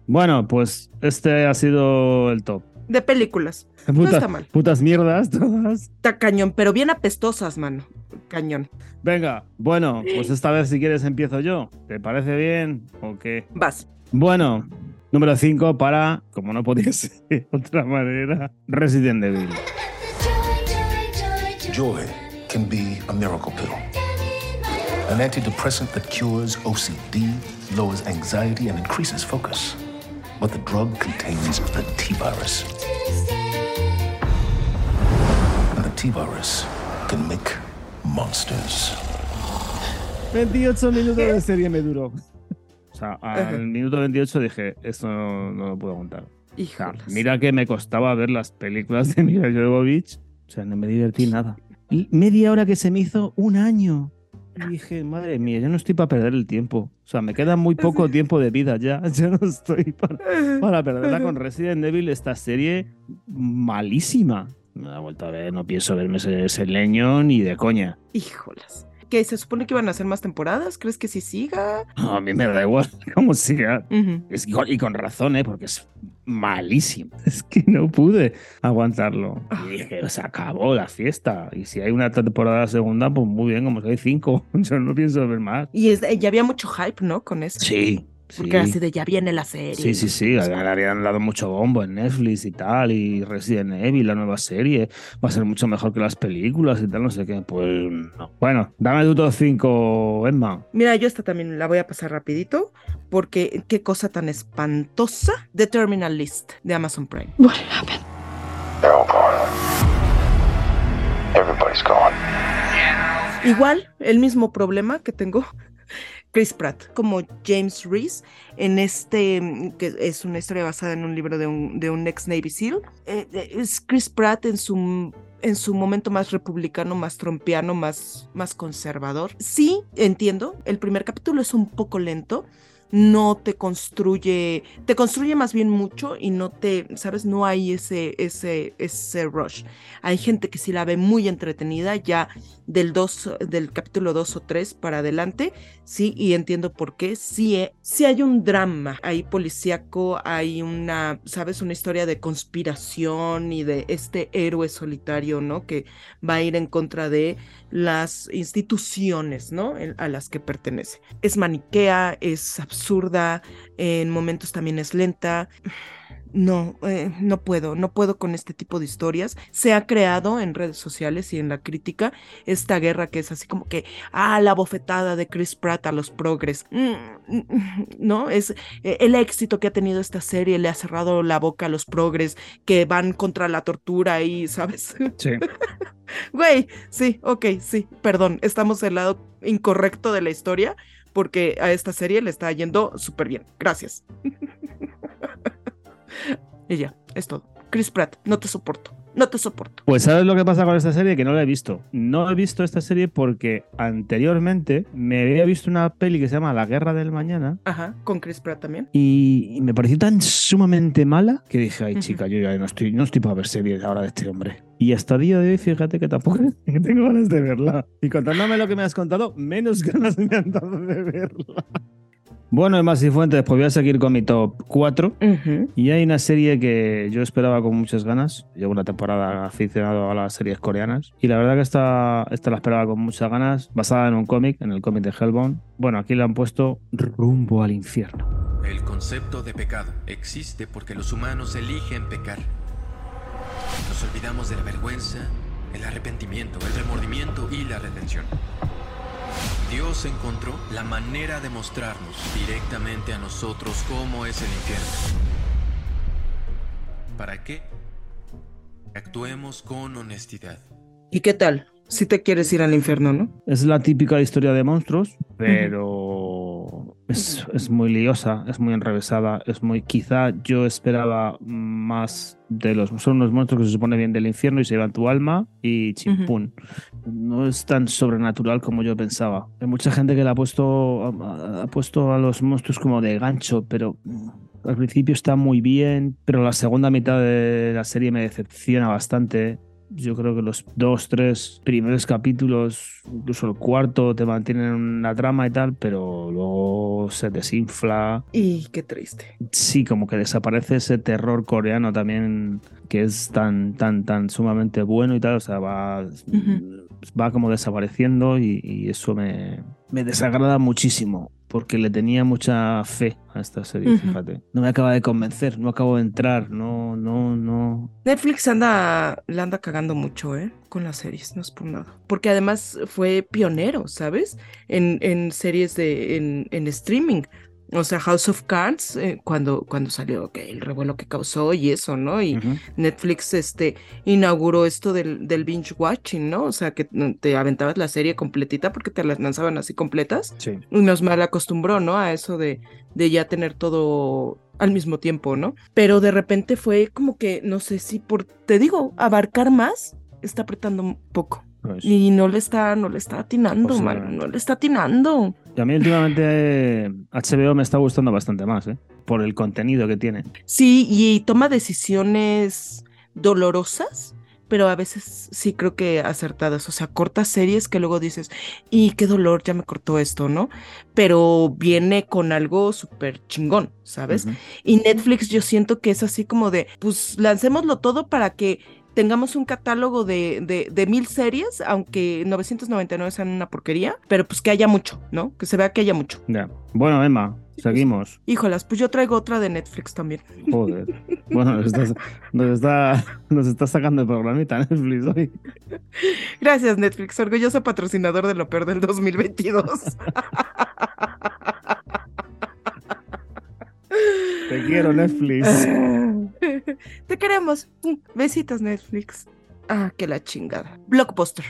Bueno, pues este ha sido el top. De películas. No está mal. Putas mierdas todas. Está cañón, pero bien apestosas, mano. Cañón. Venga, bueno, pues esta vez si quieres empiezo yo. ¿Te parece bien o qué? Vas. Bueno, número 5 para, como no podía ser de otra manera, Resident Evil. Joy can be a miracle pill. An antidepressant that cures OCD, lowers anxiety, and increases focus. But the drug contains the T virus. And the T virus can make monsters. 28 minutos de serie me duró. O sea, al minuto 28 dije, esto no, no lo puedo sea, Híjolas. mira que me costaba ver las películas de Mila Jovovich. O sea, no me divertí nada. Y media hora que se me hizo un año. Y dije, madre mía, yo no estoy para perder el tiempo. O sea, me queda muy poco tiempo de vida ya. Yo no estoy para, para perderla con Resident Evil, esta serie malísima. Me da vuelta a ver, no pienso verme ese, ese leño ni de coña. Híjolas. ¿Que se supone que iban a hacer más temporadas? ¿Crees que sí siga? A mí me da igual cómo siga. Es- y, con, y con razón, ¿eh? Porque es malísimo. Es que no pude aguantarlo. Y dije, se acabó la fiesta. Y si hay una temporada segunda, pues muy bien, como si hay cinco. Yo no pienso ver más. Y es- ya había mucho hype, ¿no? Con eso. Sí. Porque era así de ya viene la serie. Sí, sí, sí, le le habían dado mucho bombo en Netflix y tal, y Resident Evil, la nueva serie, va a ser mucho mejor que las películas y tal, no sé qué. Pues no. Bueno, dame tu top 5, Emma. Mira, yo esta también la voy a pasar rapidito, porque qué cosa tan espantosa. The Terminal List de Amazon Prime. What happened? They're all gone. Everybody's gone. Igual, el mismo problema que tengo Chris Pratt como James Reese en este, mm, que es una historia basada en un libro de un, de un ex Navy SEAL. Eh, eh, es Chris Pratt en su, en su momento más republicano, más trompiano, más, más conservador. Sí, entiendo, el primer capítulo es un poco lento. No te construye, te construye más bien mucho y no te, sabes, no hay ese, ese, ese rush. Hay gente que sí la ve muy entretenida ya del, dos, del capítulo 2 o 3 para adelante, sí, y entiendo por qué. Sí, eh, sí hay un drama ahí policíaco, hay una, ¿sabes? Una historia de conspiración y de este héroe solitario, ¿no? Que va a ir en contra de las instituciones, ¿no? A las que pertenece. Es maniquea, es absurda, en momentos también es lenta. No, eh, no puedo, no puedo con este tipo de historias. Se ha creado en redes sociales y en la crítica esta guerra que es así como que, ah, la bofetada de Chris Pratt a los progres. Mm, no, es eh, el éxito que ha tenido esta serie le ha cerrado la boca a los progres que van contra la tortura y, ¿sabes? Sí. Güey, sí, ok, sí, perdón, estamos del lado incorrecto de la historia porque a esta serie le está yendo súper bien. Gracias. y ya, es todo. Chris Pratt, no te soporto, no te soporto. Pues ¿sabes lo que pasa con esta serie? Que no la he visto. No he visto esta serie porque anteriormente me había visto una peli que se llama La Guerra del Mañana Ajá, con Chris Pratt también. y me pareció tan sumamente mala que dije, ay Ujú. chica, yo ya no estoy, no estoy para ver series ahora de este hombre. Y hasta el día de hoy, fíjate que tampoco tengo ganas de verla. Y contándome lo que me has contado, menos ganas me han dado de verla. Bueno, Emma y Fuentes, pues voy a seguir con mi top 4. Y hay una serie que yo esperaba con muchas ganas. Llevo una temporada aficionado a las series coreanas. Y la verdad que esta, esta la esperaba con muchas ganas, basada en un cómic, en el cómic de Hellbound. Bueno, aquí le han puesto Rumbo al infierno. El concepto de pecado existe porque los humanos eligen pecar. Nos olvidamos de la vergüenza, el arrepentimiento, el remordimiento y la redención. Dios encontró la manera de mostrarnos directamente a nosotros cómo es el infierno. ¿Para qué? Actuemos con honestidad. ¿Y qué tal? Si te quieres ir al infierno, ¿no? Es la típica historia de monstruos, pero es, es, muy liosa, es muy enrevesada, es muy... Quizá yo esperaba más de los... Son unos monstruos que se supone bien del infierno y se llevan tu alma y chimpún. No es tan sobrenatural como yo pensaba. Hay mucha gente que le ha puesto, ha, ha puesto a los monstruos como de gancho, pero al principio está muy bien, pero la segunda mitad de la serie me decepciona bastante yo creo que los dos, tres primeros capítulos, incluso el cuarto, te mantienen una trama y tal, pero luego se desinfla. Y qué triste. Sí, como que desaparece ese terror coreano también, que es tan, tan, tan sumamente bueno y tal, o sea, va, va como desapareciendo y, y eso me, me desagrada muchísimo porque le tenía mucha fe a esta serie, fíjate. No me acaba de convencer, no acabo de entrar, no, no, no. Netflix anda, le anda cagando mucho, ¿eh? Con las series, no es por nada. Porque además fue pionero, ¿sabes? En, en series de, en, en streaming. O sea, House of Cards, eh, cuando, cuando salió que el revuelo que causó y eso, ¿no? Y Netflix este, inauguró esto del, del, binge watching, ¿no? O sea, que te aventabas la serie completita porque te las lanzaban así completas. Sí. Y nos mal acostumbró, ¿no? A eso de, de ya tener todo al mismo tiempo, ¿no? Pero de repente fue como que, no sé si por, te digo, abarcar más, está apretando un poco. Pues, Y no le está, no le está atinando, man, no le está atinando. Y a mí últimamente HBO me está gustando bastante más, ¿eh? Por el contenido que tiene. Sí, y toma decisiones dolorosas, pero a veces sí creo que acertadas. O sea, cortas series que luego dices, y qué dolor, ya me cortó esto, ¿no? Pero viene con algo súper chingón, ¿sabes? Y Netflix yo siento que es así como de, pues lancémoslo todo para que tengamos un catálogo de, de, de, mil series, aunque 999 sean una porquería, pero pues que haya mucho, ¿no? Que se vea que haya mucho. Ya. Bueno, Emma, seguimos. Híjolas, pues yo traigo otra de Netflix también. Joder. Bueno, nos, estás, nos, está, nos está sacando el programita Netflix hoy. Gracias, Netflix, orgulloso patrocinador de lo peor del 2022. Te quiero, Netflix. Te queremos. Besitos, Netflix. Ah, que la chingada. Blockbuster.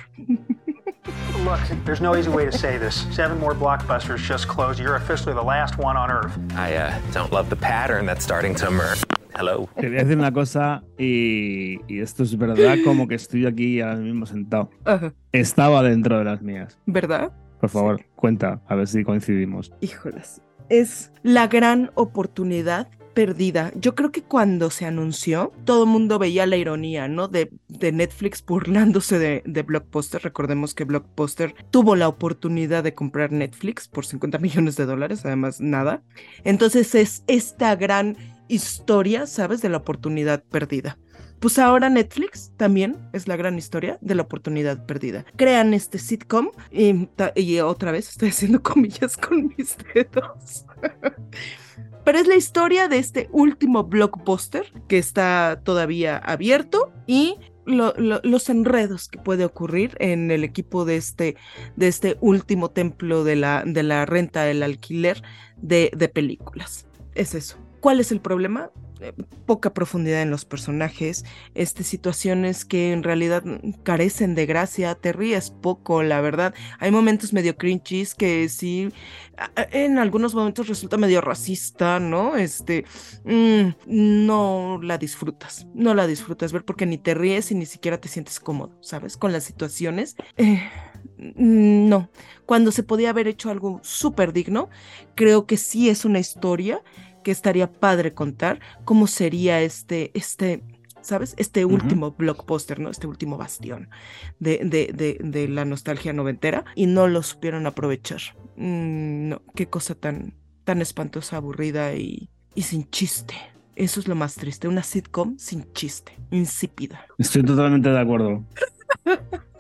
Look, there's no easy way to say this. Seven more blockbusters just closed. You're officially the last one on Earth. I uh, don't love the pattern that's starting to emerge. Hello. Te voy a decir una cosa y, y esto es verdad, como que estoy aquí ahora mismo sentado. Ajá. Estaba dentro de las mías. ¿Verdad? Por favor, cuenta, a ver si coincidimos. Híjolas. Es la gran oportunidad perdida. Yo creo que cuando se anunció, todo el mundo veía la ironía, ¿no? De, de Netflix burlándose de, de, Blockbuster. Recordemos que Blockbuster tuvo la oportunidad de comprar Netflix por 50 millones de dólares, además nada. Entonces es esta gran historia, ¿sabes? De la oportunidad perdida. Pues ahora Netflix también es la gran historia de la oportunidad perdida. Crean este sitcom y, otra vez estoy haciendo comillas con mis dedos. Pero es la historia de este último blockbuster que está todavía abierto y lo, lo, los enredos que puede ocurrir en el equipo de este, de este último templo de la, de la renta, del alquiler de películas. Es eso. ¿Cuál es el problema? Eh, poca profundidad en los personajes, este, situaciones que en realidad carecen de gracia, te ríes poco, la verdad. Hay momentos medio cringes que sí, en algunos momentos resulta medio racista, ¿no? Este, mmm, no la disfrutas, no la disfrutas ver porque ni te ríes y ni siquiera te sientes cómodo, ¿sabes? Con las situaciones. Eh, no, cuando se podía haber hecho algo súper digno, creo que sí es una historia que estaría padre contar cómo sería este, este, ¿sabes? Este último uh -huh. blockbuster, ¿no? Este último bastión de, de, de, de, la nostalgia noventera y no lo supieron aprovechar. Mm, no, qué cosa tan, tan espantosa, aburrida y, y sin chiste. Eso es lo más triste, una sitcom sin chiste, insípida. Estoy totalmente de acuerdo.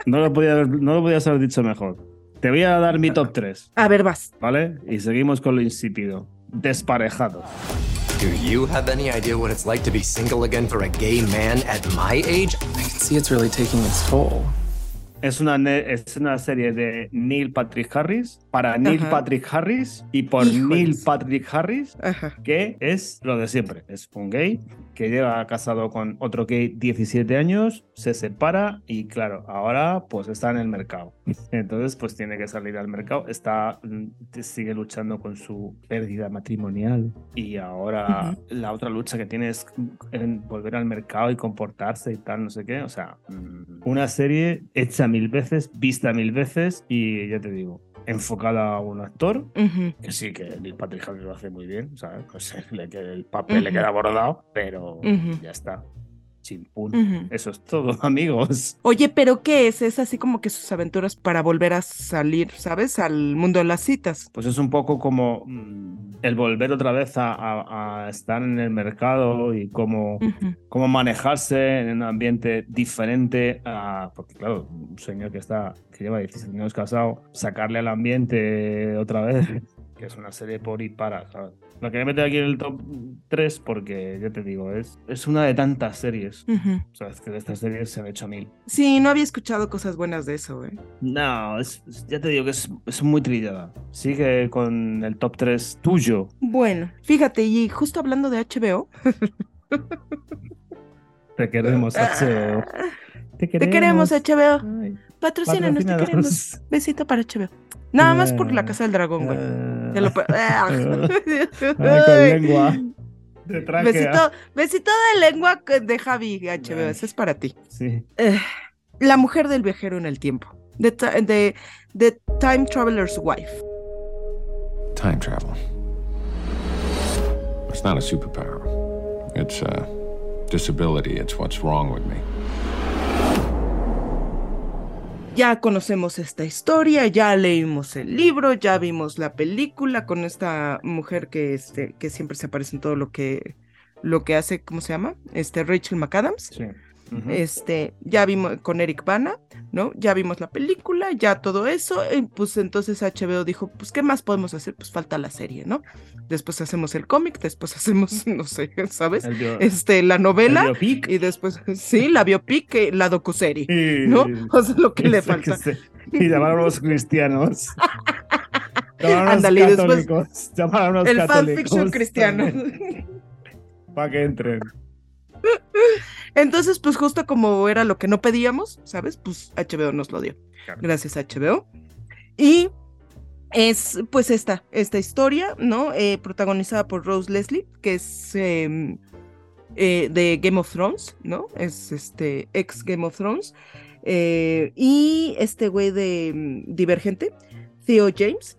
No lo podía haber, no lo podías haber dicho mejor. Te voy a dar mi top 3, A ver, vas. ¿vale? Y seguimos con lo insípido. Desparejados. Do you have any idea what it's like to be single again for a gay man at my age? I can see it's really taking its toll. Es una, ne- es una serie de Neil Patrick Harris para Neil Ajá. Patrick Harris y por Híjoles. Neil Patrick Harris, Ajá. que es lo de siempre. Es un gay que lleva casado con otro gay 17 años, se separa y claro, ahora pues está en el mercado. Entonces pues tiene que salir al mercado. Está, mm, sigue luchando con su pérdida matrimonial y ahora la otra lucha que tiene es en volver al mercado y comportarse y tal, no sé qué. O sea, mm, una serie hecha mil veces, vista mil veces y ya te digo, enfocada a un actor que sí, que Neil Patrick Harris lo hace muy bien, ¿sabes? Le queda- el papel le queda bordado, pero ya está. Chimpún. Ujú. Eso es todo, amigos. Oye, pero ¿qué es? Es así como que sus aventuras para volver a salir, ¿sabes? Al mundo de las citas. Pues es un poco como mm, el volver otra vez a, a- a estar en el mercado y cómo, Ujú. cómo manejarse en un ambiente diferente a, porque claro, un señor que está, que lleva 17 años casado, sacarle al ambiente otra vez, que es una serie por y para, ¿sabes? Lo quería meter aquí en el top 3 porque, ya te digo, es, es una de tantas series. Ujú. O sea, es que de estas series se han hecho mil. Sí, no había escuchado cosas buenas de eso, ¿eh? No, es, ya te digo que es, es muy trillada. Sigue con el top 3 tuyo. Bueno, fíjate, y justo hablando de HBO, Te queremos, HBO. Te te queremos, HBO. Patrocínanos, te patrocínanos. queremos. Besito para HBO. Nada más por la casa del dragón, güey. Te lo Ah. Ay, con lengua. De tráquea. Besito, besito de lengua de Javi, HBO. Ese es para ti. Sí. Eh, la mujer del viajero en el tiempo. The, the- the Time Traveler's Wife. Time travel. It's not a superpower. It's a disability. It's what's wrong with me. Ya conocemos esta historia, ya leímos el libro, ya vimos la película con esta mujer que, este, que siempre se aparece en todo lo que, lo que hace, ¿cómo se llama? Este, Rachel McAdams. Sí. Este, ya vimos con Eric Bana, ¿no? Ya vimos la película, ya todo eso, y pues entonces HBO dijo, pues ¿qué más podemos hacer? Pues falta la serie, ¿no? Después hacemos el cómic, después hacemos, no sé, ¿sabes? Este, la novela. Y después, sí, la biopic, eh, la docuserie, Y- ¿no? O sea, lo que le falta. sí. Y llamar a unos cristianos. Ándale, después católicos. Llamar a unos el fanfiction cristiano. Para que entren. Entonces, pues justo como era lo que no pedíamos, ¿sabes? Pues HBO nos lo dio. Claro. Gracias HBO. Y es pues esta, esta historia, ¿no? Eh, protagonizada por Rose Leslie, que es em, eh, de Game of Thrones, ¿no? Es este ex Game of Thrones. Eh, y este güey de mm, Divergente, Theo James.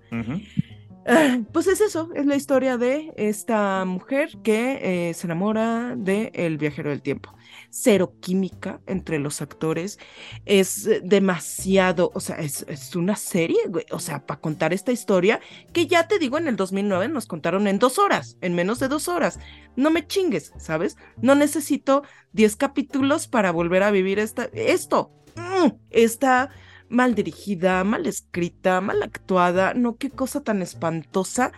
Ah, Pues es eso, es la historia de esta mujer que eh, se enamora de el viajero del tiempo. Cero química entre los actores, es eh, demasiado, o sea, es, es una serie, güey, o sea, para contar esta historia que ya te digo, en el 2009 nos contaron en dos horas, en menos de dos horas. No me chingues, ¿sabes? No necesito 10 capítulos para volver a vivir esta, esto. Mm, Esta mal dirigida, mal escrita, mal actuada, no, qué cosa tan espantosa.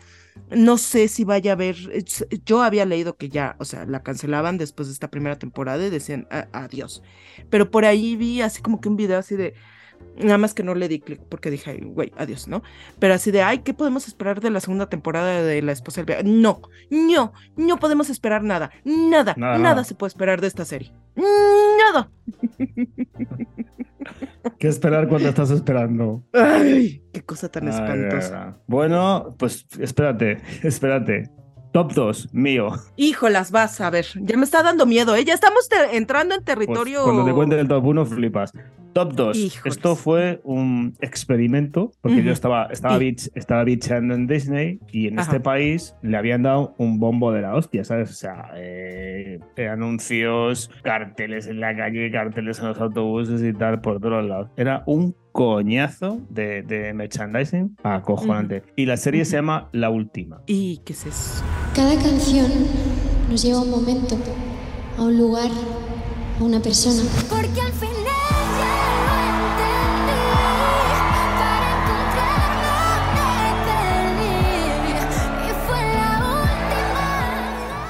No sé si vaya a haber, es- yo había leído que ya, o sea, la cancelaban después de esta primera temporada y decían "A- adiós. Pero por ahí vi así como que un video así de, nada más que no le di clic porque dije, "Ay, güey, adiós, ¿no? Pero así de, ay, ¿qué podemos esperar de la segunda temporada de La esposa del? No, no, no podemos esperar nada, Nada, nada, nada. se puede esperar de esta serie. Nada. ¿Qué esperar cuando estás esperando? Ay, qué cosa tan Ay, espantosa. Bueno, pues espérate, espérate. Top 2, mío. Híjolas, vas a ver. Ya me está dando miedo, ¿eh? Ya estamos entrando en Pues, territorio. cuando te cuente el top 1, flipas. Top 2. Híjoles. Esto fue un experimento, porque yo estaba, estaba, Sí. bich- estaba bicheando en Disney y en Ajá. este país le habían dado un bombo de la hostia, ¿sabes? O sea, eh, eh, anuncios, carteles en la calle, carteles en los autobuses y tal, por todos lados. Era un coñazo de, de merchandising acojonante. Y la serie se llama La Última. ¿Y qué es eso? Cada canción nos lleva a un momento, a un lugar, a una persona. Porque al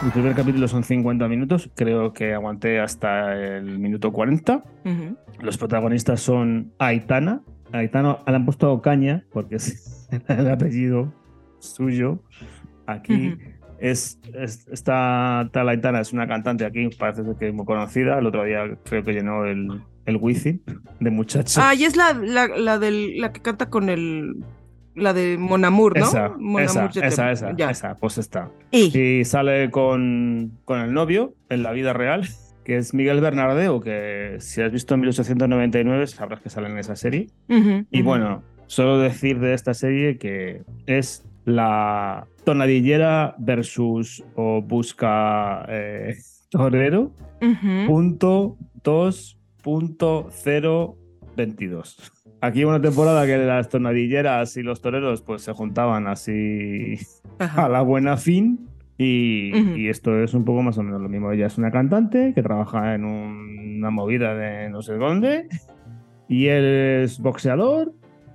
El primer capítulo son 50 minutos, creo que aguanté hasta el minuto 40. Ujú. Los protagonistas son Aitana. Aitana le han puesto Ocaña porque es el apellido suyo. Aquí Ujú. es, es- esta tal Aitana es una cantante aquí, parece ser que es muy conocida. El otro día creo que llenó el, el Wizzing de muchachos. Ah, y es la, la, la, del, la que canta con el. La de Monamur, ¿no? Esa, Mon esa, esa, esa, Ya. esa, pues está. Y, Y sale con, con el novio en la vida real, que es Miguel Bernardeo, que si has visto en 1899 sabrás que sale en esa serie. Y bueno, solo decir de esta serie que es la tonadillera versus o busca eh, torero Ujú. punto dos punto cero veintidós. Aquí una temporada que las tonadilleras y los toreros pues se juntaban así Ajá. a la buena fin y, Ujú. y esto es un poco más o menos lo mismo. Ella es una cantante que trabaja en un- una movida de no sé dónde y él es boxeador.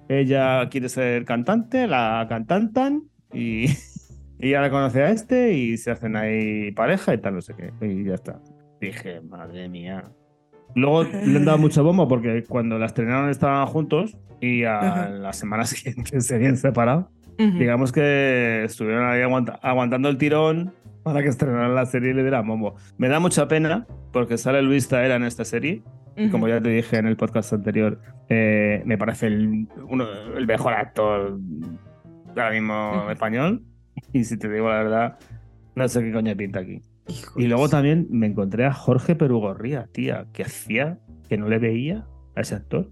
Ella quiere ser cantante, la cantantan y, y ella le conoce a este y se hacen ahí pareja y tal, no sé qué. Y ya está. Dije, madre mía. Luego le han dado mucha bomba porque cuando la estrenaron estaban juntos y a Ajá. la semana siguiente se habían separado. Ujú. Digamos que estuvieron ahí aguanta- aguantando el tirón para que estrenaran la serie y le dieran bombo. Me da mucha pena porque sale Luis Taera en esta serie. Y Ujú. como ya te dije en el podcast anterior, eh, me parece el, uno, el mejor actor ahora mismo Ujú. español. Y si te digo la verdad, no sé qué coño pinta aquí. Y luego también me encontré a Jorge Perugorría, tía, que hacía que no le veía a ese actor.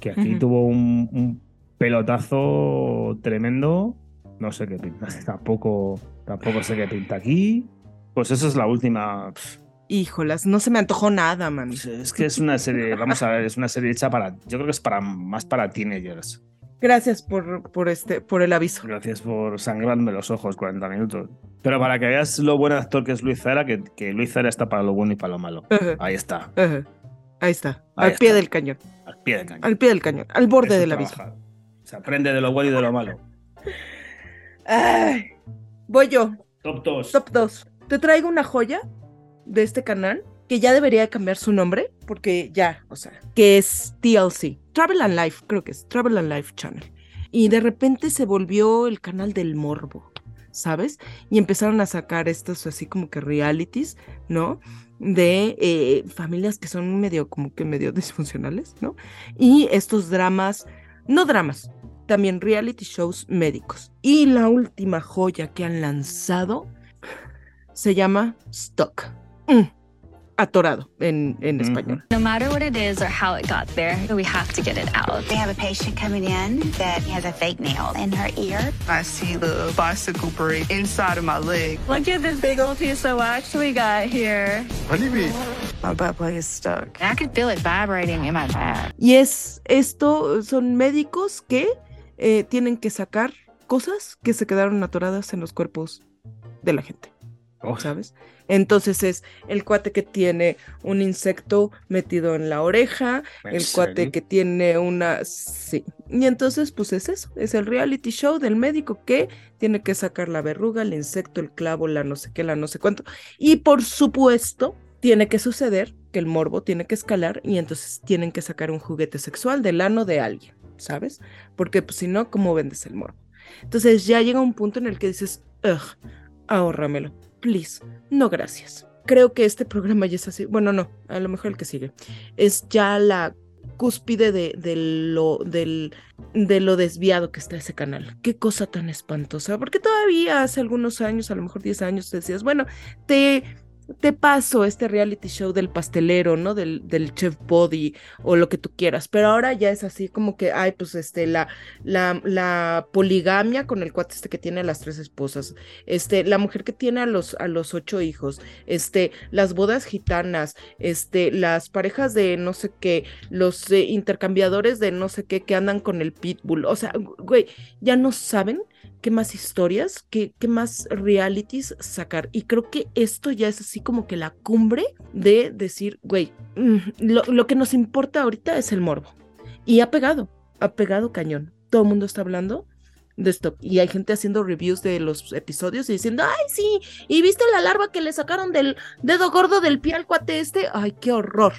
Que aquí tuvo un, un pelotazo tremendo. No sé qué pinta. Tampoco, tampoco sé qué pinta aquí. Pues esa es la última. Pff, Híjolas, no se me antojó nada, man. Es que es una serie, vamos a ver, es una serie hecha para. Yo creo que es para más para teenagers. Gracias por, por, este, por el aviso. Gracias por sangrarme los ojos 40 minutos. Pero para que veas lo buen actor que es Luis Zara, que, que Luis Zara está para lo bueno y para lo malo. Ahí está. Ahí está, Ahí al pie del cañón. al pie del cañón. Al pie del cañón, al borde del aviso. Se aprende de lo bueno y de lo malo. Ay, voy yo, Top 2. top 2. Te traigo una joya de este canal que ya debería cambiar su nombre porque ya, o sea, que es TLC, Travel and Life, creo que es Travel and Life Channel. Y de repente se volvió el canal del morbo, ¿sabes? Y empezaron a sacar estos así como que realities, ¿no? De eh, familias que son medio, como que medio disfuncionales, ¿no? Y estos dramas, no dramas, también reality shows médicos. Y la última joya que han lanzado se llama Stuck. Mm, Atorado en, en español. No matter what it is or how it got there, we have to get it out. They have a patient coming in that has a fake nail in her ear. I see the bicycle break inside of my leg. Look at this big old piece of wax we got here. What do you mean? My butt plug is stuck. I can feel it vibrating in my back. Y es esto, son médicos que eh, tienen que sacar cosas que se quedaron atoradas en los cuerpos de la gente, Oh, ¿sabes? Entonces es el cuate que tiene un insecto metido en la oreja, ¿En el cuate que tiene una... Sí. Y entonces pues es eso, es el reality show del médico que tiene que sacar la verruga, el insecto, el clavo, la no sé qué, la no sé cuánto. Y por supuesto, tiene que suceder que el morbo tiene que escalar y entonces tienen que sacar un juguete sexual del ano de alguien, ¿sabes? Porque pues, si no, ¿cómo vendes el morbo? Entonces ya llega un punto en el que dices, ugh, ahórramelo, please, no gracias. Creo que este programa ya es así, bueno, no, a lo mejor el que sigue, es ya la cúspide de, de lo, del, de lo desviado que está ese canal. Qué cosa tan espantosa, porque todavía hace algunos años, a lo mejor 10 años, decías, bueno, te te paso este reality show del pastelero, ¿no? Del, del chef body o lo que tú quieras, pero ahora ya es así como que, ay, pues este, la, la, la poligamia con el cuate este que tiene a las tres esposas, este, la mujer que tiene a los, a los ocho hijos, este, las bodas gitanas, este, las parejas de no sé qué, los eh, intercambiadores de no sé qué que andan con el pitbull, o sea, güey, ya no saben qué más historias, qué, qué más realities sacar. Y creo que esto ya es así como que la cumbre de decir, güey, mm, lo, lo que nos importa ahorita es el morbo. Y ha pegado, ha pegado cañón. Todo el mundo está hablando de esto. Y hay gente haciendo reviews de los episodios y diciendo, ay, sí, y viste la larva que le sacaron del dedo gordo del pie al cuate este. Ay, qué horror.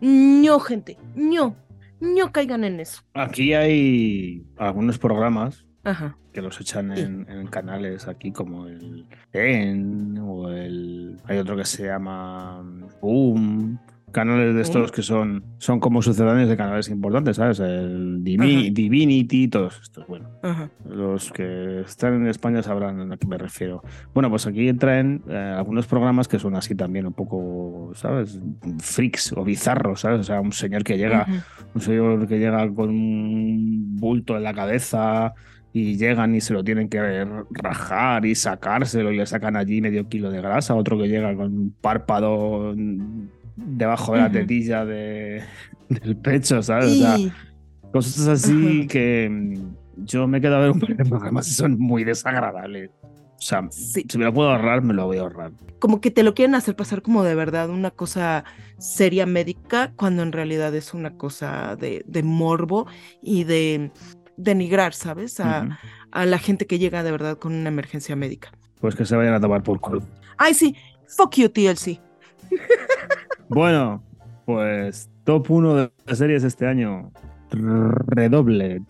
No, gente, no, no caigan en eso. Aquí hay algunos programas Ajá. Que los echan en, en canales aquí como el EN o el... Hay otro que se llama Boom. Canales de estos Mm. que son, son como sucedáneos de canales importantes, ¿sabes? El Divi- Ajá. Divinity, todos estos. Bueno, Ajá. los que están en España sabrán a qué me refiero. Bueno, pues aquí traen eh, algunos programas que son así también un poco, ¿sabes? Freaks o bizarros, ¿sabes? O sea, un señor que llega, un señor que llega con un bulto en la cabeza y llegan y se lo tienen que rajar y sacárselo y le sacan allí medio kilo de grasa, otro que llega con un párpado debajo de la tetilla de, del pecho, ¿sabes? O sea, Cosas así que mm, yo me he quedado a ver un par de programas y son muy desagradables. O sea, si me lo puedo ahorrar, me lo voy a ahorrar. como que te lo quieren hacer pasar como de verdad una cosa seria médica, cuando en realidad es una cosa de, de morbo y de denigrar, ¿sabes? A, la gente que llega de verdad con una emergencia médica. Pues que se vayan a tomar por culo. Ay, sí, fuck you, TLC. Bueno, pues top 1 de las series este año. Redoble.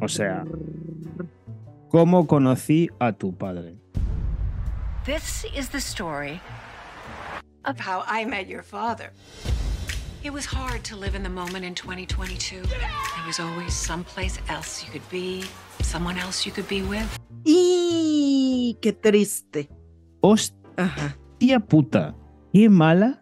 O sea, ¿cómo conocí a tu padre? This is the story of how I met your father. It was hard to live in the moment in 2022. There was always someplace else you could be, someone else you could be with. Y qué triste. Hostia puta. Qué mala.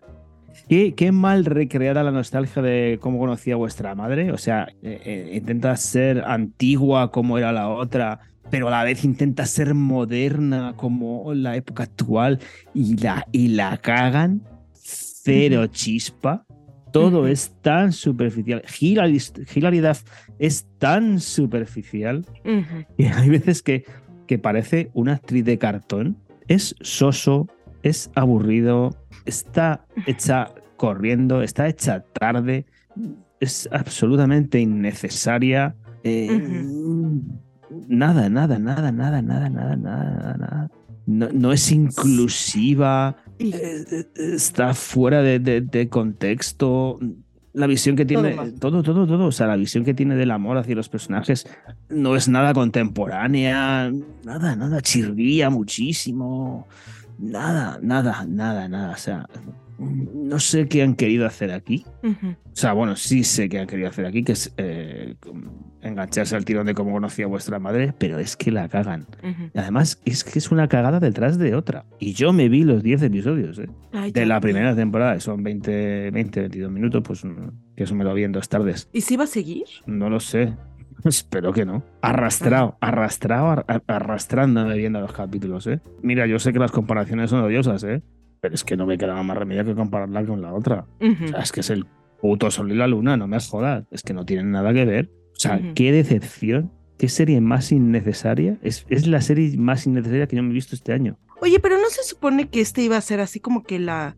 Qué, qué mal recreada la nostalgia de cómo conocía vuestra madre. O sea, eh, eh, intenta ser antigua como era la otra, pero a la vez intenta ser moderna como la época actual y la, y la cagan. Cero chispa. Todo es tan superficial. Hilary, Duff es tan superficial Ujú. y hay veces que, que parece una actriz de cartón. Es soso, es aburrido, está hecha corriendo, está hecha tarde, es absolutamente innecesaria. eh, Nada, nada, nada, nada, nada, nada, nada, nada. No, no es inclusiva, está fuera de, de- de contexto. La visión que Todo tiene, mal. todo, todo, todo, o sea, la visión que tiene del amor hacia los personajes no es nada contemporánea, nada, nada, chirría muchísimo, nada, nada, nada, nada, o sea, no sé qué han querido hacer aquí. O sea, bueno, sí sé qué han querido hacer aquí, que es eh, engancharse al tirón de cómo conocía vuestra madre, pero es que la cagan. Y además, es que es una cagada detrás de otra. Y yo me vi los 10 episodios ¿eh? Ay, de la primera temporada, que son 20, 20, 22 minutos, pues mm, que eso me lo vi en dos tardes. ¿Y si va a seguir? No lo sé. Espero que no. Arrastrado, arrastrado, ar- ar- arrastrándome viendo los capítulos, ¿eh? Mira, yo sé que las comparaciones son odiosas, ¿eh? Pero es que no me quedaba más remedio que compararla con la otra. O sea, es que es el puto sol y la luna, no me jodas. Es que no tienen nada que ver. O sea, qué decepción. ¿Qué serie más innecesaria? Es, es la serie más innecesaria que yo me he visto este año. Oye, pero no se supone que este iba a ser así como que la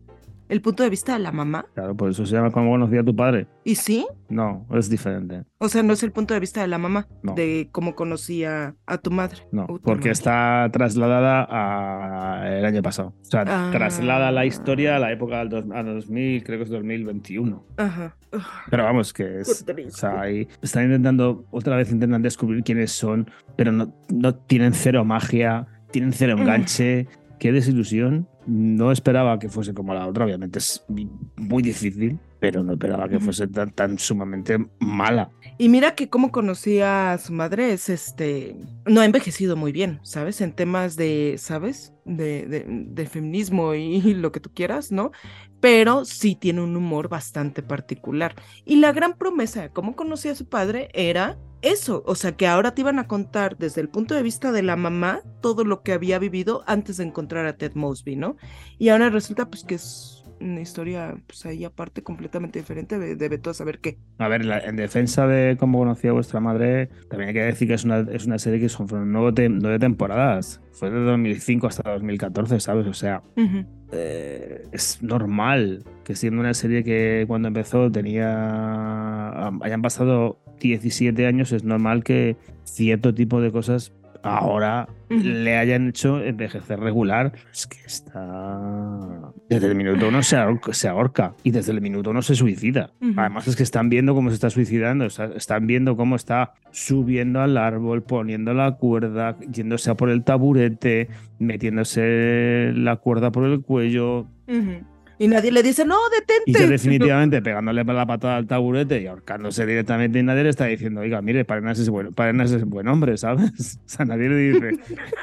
el punto de vista de la mamá. Claro, por eso se llama ¿Cómo conocía a tu padre? ¿Y sí? No, es diferente. O sea, no es el punto de vista de la mamá, No. de cómo conocía a tu madre. No, tu porque madre. está trasladada a el año pasado. O sea, Ah. traslada la historia a la época del dos- a 2000, creo que es 2021. Ajá. Pero vamos, que es. O sea, ahí están intentando, otra vez intentan descubrir quiénes son, pero no, no tienen cero magia, tienen cero Mm. enganche. Qué desilusión. No esperaba que fuese como la otra, obviamente es muy difícil. pero no esperaba que fuese tan, tan sumamente mala. Y mira que cómo conocía a su madre es este, no ha envejecido muy bien, ¿sabes? En temas de, ¿sabes? De, de, de feminismo y, y lo que tú quieras, ¿no? Pero sí tiene un humor bastante particular. Y la gran promesa de cómo conocía a su padre era eso, o sea que ahora te iban a contar desde el punto de vista de la mamá todo lo que había vivido antes de encontrar a Ted Mosby, ¿no? Y ahora resulta pues que es una historia pues ahí aparte completamente diferente, de, todo saber qué. A ver, la- en defensa de cómo conocía a vuestra madre, también hay que decir que es una, es una serie que son nueve, te- nueve temporadas. Fue de 2005 hasta 2014, ¿sabes? O sea, eh, es normal que siendo una serie que cuando empezó tenía hayan pasado 17 años, es normal que cierto tipo de cosas ahora le hayan hecho envejecer regular. Es que está... Desde el minuto uno se ahorca, se ahorca y desde el minuto uno se suicida. Además es que están viendo cómo se está suicidando, están viendo cómo está subiendo al árbol, poniendo la cuerda, yéndose a por el taburete, metiéndose la cuerda por el cuello, Ujú. Y nadie le dice, no, detente. y definitivamente pegándole la patada al taburete y ahorcándose directamente y nadie le está diciendo, oiga, mire, Parenas es buen, Parenas es buen hombre, ¿sabes? O sea, nadie le dice,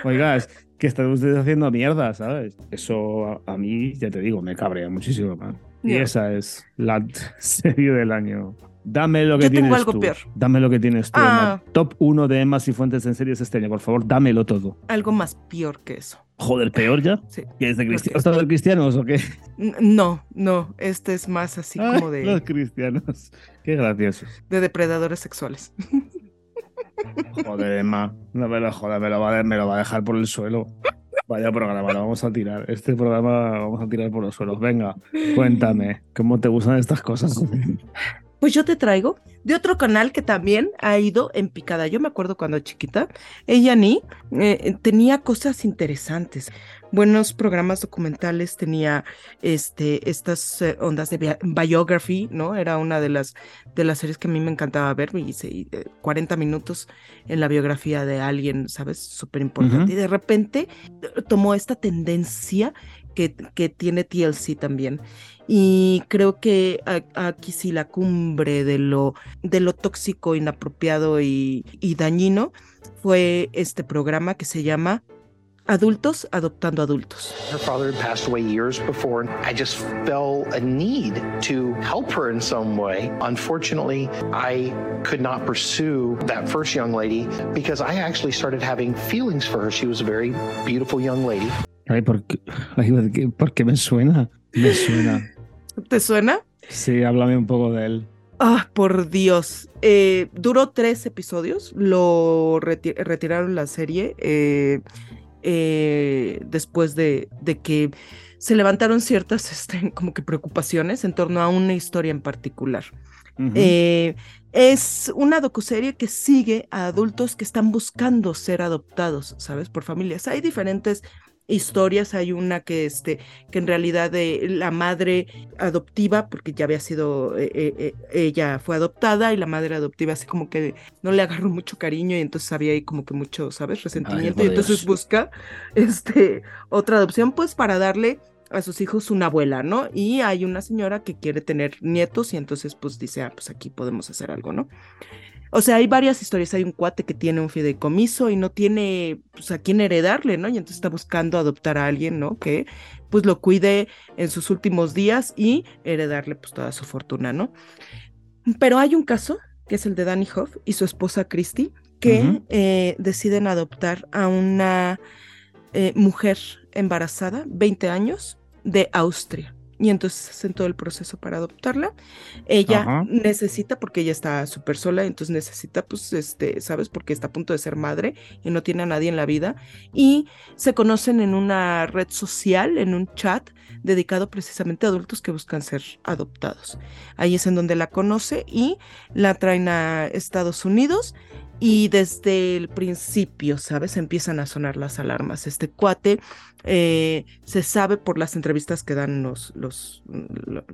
oiga, es que está usted haciendo mierda, ¿sabes? Eso a, a mí, ya te digo, me cabrea muchísimo más. Y Ya. esa es la serie del año. Dame lo que Yo tengo tienes algo tú. peor. Dame lo que tienes tú. Ah. Emma. Top 1 de Emmas y Fuentes en series este año, por favor, dámelo todo. Algo más peor que eso. Joder, peor ya. Sí. ¿Que es de cristianos? ¿Todos cristianos o qué? No, no, este es más así como Los de, cristianos. Qué graciosos. de depredadores sexuales. Joder, Emma. No me lo jodas, me lo, va a, me lo va a dejar por el suelo. Vaya programa, lo vamos a tirar. Este programa lo vamos a tirar por los suelos. Venga, cuéntame, ¿cómo te gustan estas cosas? Pues yo te traigo de otro canal que también ha ido en picada. Yo me acuerdo cuando chiquita, ella ni eh, tenía cosas interesantes, buenos programas documentales, tenía este, estas eh, ondas de bia- biography, ¿no? Era una de las, de las series que a mí me encantaba ver, y hice eh, 40 minutos en la biografía de alguien, ¿sabes? Súper importante. Y de repente eh, tomó esta tendencia que, que tiene TLC también. Y creo que aquí sí la cumbre de lo, de lo tóxico, inapropiado y, y dañino fue este programa que se llama Adultos Adoptando Adultos. Her father had passed away years before, and I just felt a need to help her in some way. Unfortunately, I could not pursue that first young lady because I actually started having feelings for her. She was a very beautiful young lady. Ay, ¿por qué? Ay, ¿por qué? ¿por qué me suena? Me suena. ¿Te suena? Sí, háblame un poco de él. Ah, por Dios. Eh, duró tres episodios. Lo reti- retiraron la serie eh, eh, después de, de que se levantaron ciertas este, como que preocupaciones en torno a una historia en particular. Es una docuserie que sigue a adultos que están buscando ser adoptados, ¿sabes? Por familias. Hay diferentes historias. Hay una que, este, que en realidad de la madre adoptiva, porque ya había sido, eh, eh, eh, ella fue adoptada y la madre adoptiva así como que no le agarró mucho cariño y entonces había ahí como que mucho, ¿sabes? Resentimiento y entonces busca este, otra adopción pues para darle a sus hijos una abuela, ¿no? Y hay una señora que quiere tener nietos y entonces pues dice, ah, pues aquí podemos hacer algo, ¿no? O sea, hay varias historias. Hay un cuate que tiene un fideicomiso y no tiene pues, a quién heredarle, ¿no? Y entonces está buscando adoptar a alguien, ¿no? Que pues lo cuide en sus últimos días y heredarle pues toda su fortuna, ¿no? Pero hay un caso, que es el de Danny Hoff y su esposa Christy, que eh, deciden adoptar a una eh, mujer embarazada, 20 años, de Austria. Y entonces hacen todo el proceso para adoptarla. Ella Ajá. necesita, porque ella está súper sola, entonces necesita, pues, este, ¿sabes? Porque está a punto de ser madre y no tiene a nadie en la vida. Y se conocen en una red social, en un chat dedicado precisamente a adultos que buscan ser adoptados. Ahí es en donde la conoce y la traen a Estados Unidos. Y desde el principio, ¿sabes? Empiezan a sonar las alarmas. Este cuate eh, se sabe por las entrevistas que dan los, los, lo-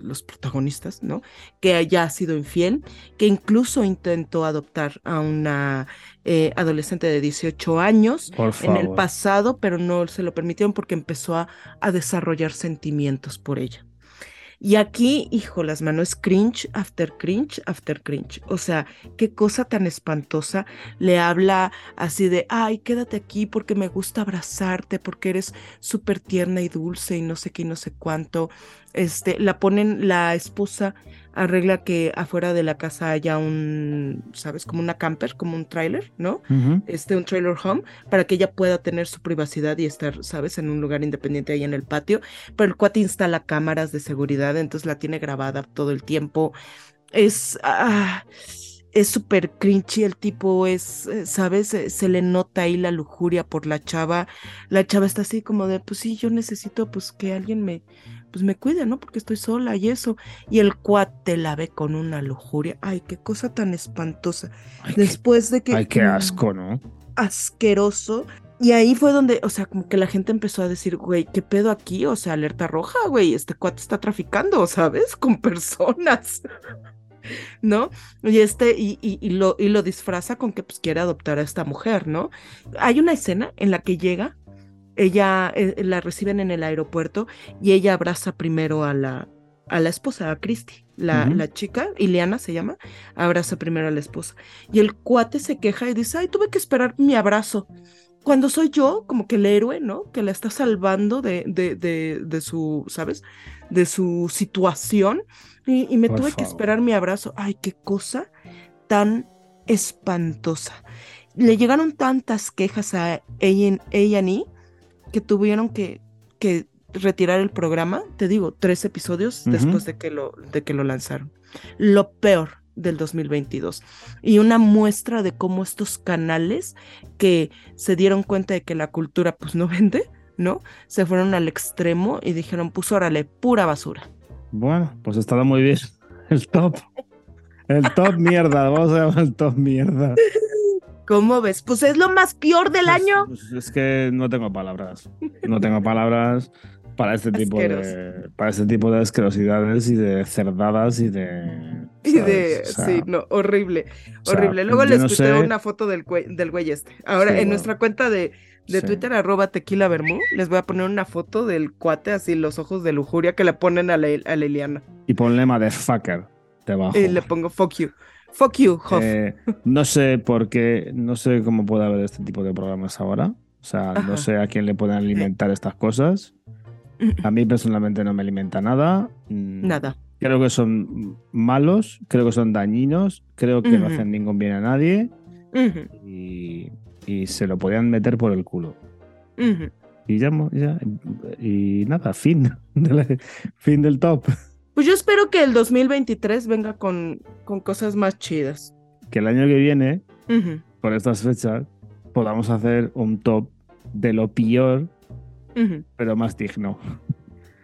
los protagonistas, ¿no? Que ya ha sido infiel, que incluso intentó adoptar a una eh, adolescente de 18 años en el pasado, pero no se lo permitieron porque empezó a, a desarrollar sentimientos por ella. Y aquí, hijo, las manos, cringe after cringe after cringe. O sea, qué cosa tan espantosa. Le habla así de, ay, quédate aquí porque me gusta abrazarte, porque eres súper tierna y dulce y no sé qué y no sé cuánto. Este, la ponen, la esposa arregla que afuera de la casa haya un, ¿sabes? Como una camper, como un trailer, ¿no? Este, un trailer home, para que ella pueda tener su privacidad y estar, ¿sabes? En un lugar independiente ahí en el patio. Pero el cuate instala cámaras de seguridad, entonces la tiene grabada todo el tiempo. Es, ah, es súper cringy el tipo, es, ¿sabes? Eh, Se le nota ahí la lujuria por la chava. La chava está así como de, pues sí, yo necesito pues que alguien me, pues me cuide, ¿no? Porque estoy sola y eso. Y el cuate la ve con una lujuria. Ay, qué cosa tan espantosa. Después de que... Ay, qué asco, ¿no? Asqueroso. Y ahí fue donde, o sea, como que la gente empezó a decir, güey, ¿qué pedo aquí? O sea, alerta roja, güey, este cuate está traficando, ¿sabes? Con personas. ¿No? Y este, y, y, y lo, y lo disfraza con que pues quiere adoptar a esta mujer, ¿no? Hay una escena en la que llega, ella eh, la reciben en el aeropuerto y ella abraza primero a la, a la esposa, a Christy, la, la chica, Ileana se llama, abraza primero a la esposa. Y el cuate se queja y dice, ay, tuve que esperar mi abrazo. Cuando soy yo, como que el héroe, ¿no? Que la está salvando de, de, de, de su, ¿sabes? De su situación. Y, y me Por tuve que esperar mi abrazo. Ay, qué cosa tan espantosa. Le llegaron tantas quejas a A&E que tuvieron que, que retirar el programa, te digo, tres episodios después de que, lo, de que lo lanzaron. Lo peor del 2022. Y una muestra de cómo estos canales que se dieron cuenta de que la cultura pues no vende, ¿no? Se fueron al extremo y dijeron, pues órale, pura basura. Bueno, pues estará muy bien. El top. El top mierda. Vamos a llamar el top mierda. ¿Cómo ves? Pues es lo más peor del año. Pues es que no tengo palabras. No tengo palabras para este tipo de para este tipo de asquerosidades y de cerdadas y de Y de, ¿sabes? O sea, sí, no, horrible, sea, horrible. Luego les no sé- una foto del güey, del güey este. Ahora, Sí, en bueno. nuestra cuenta de, de Sí. Twitter, arroba tequila vermú, les voy a poner una foto del cuate, así los ojos de lujuria que le ponen a la, a la Eliana. y ponle motherfucker debajo. Y le pongo fuck you. Fuck you, Hoff. Eh, no sé por qué, no sé cómo puede haber este tipo de programas ahora. O sea, Ajá. no sé a quién le pueden alimentar estas cosas. A mí personalmente no me alimenta nada. Mm, Nada. Creo que son malos, creo que son dañinos, creo que no hacen ningún bien a nadie y, y se lo podían meter por el culo. Y ya, y nada, fin, fin del top. Pues yo espero que el 2023 venga con, con cosas más chidas. Que el año que viene, Ujú, por estas fechas, podamos hacer un top de lo peor, ujú. pero más digno.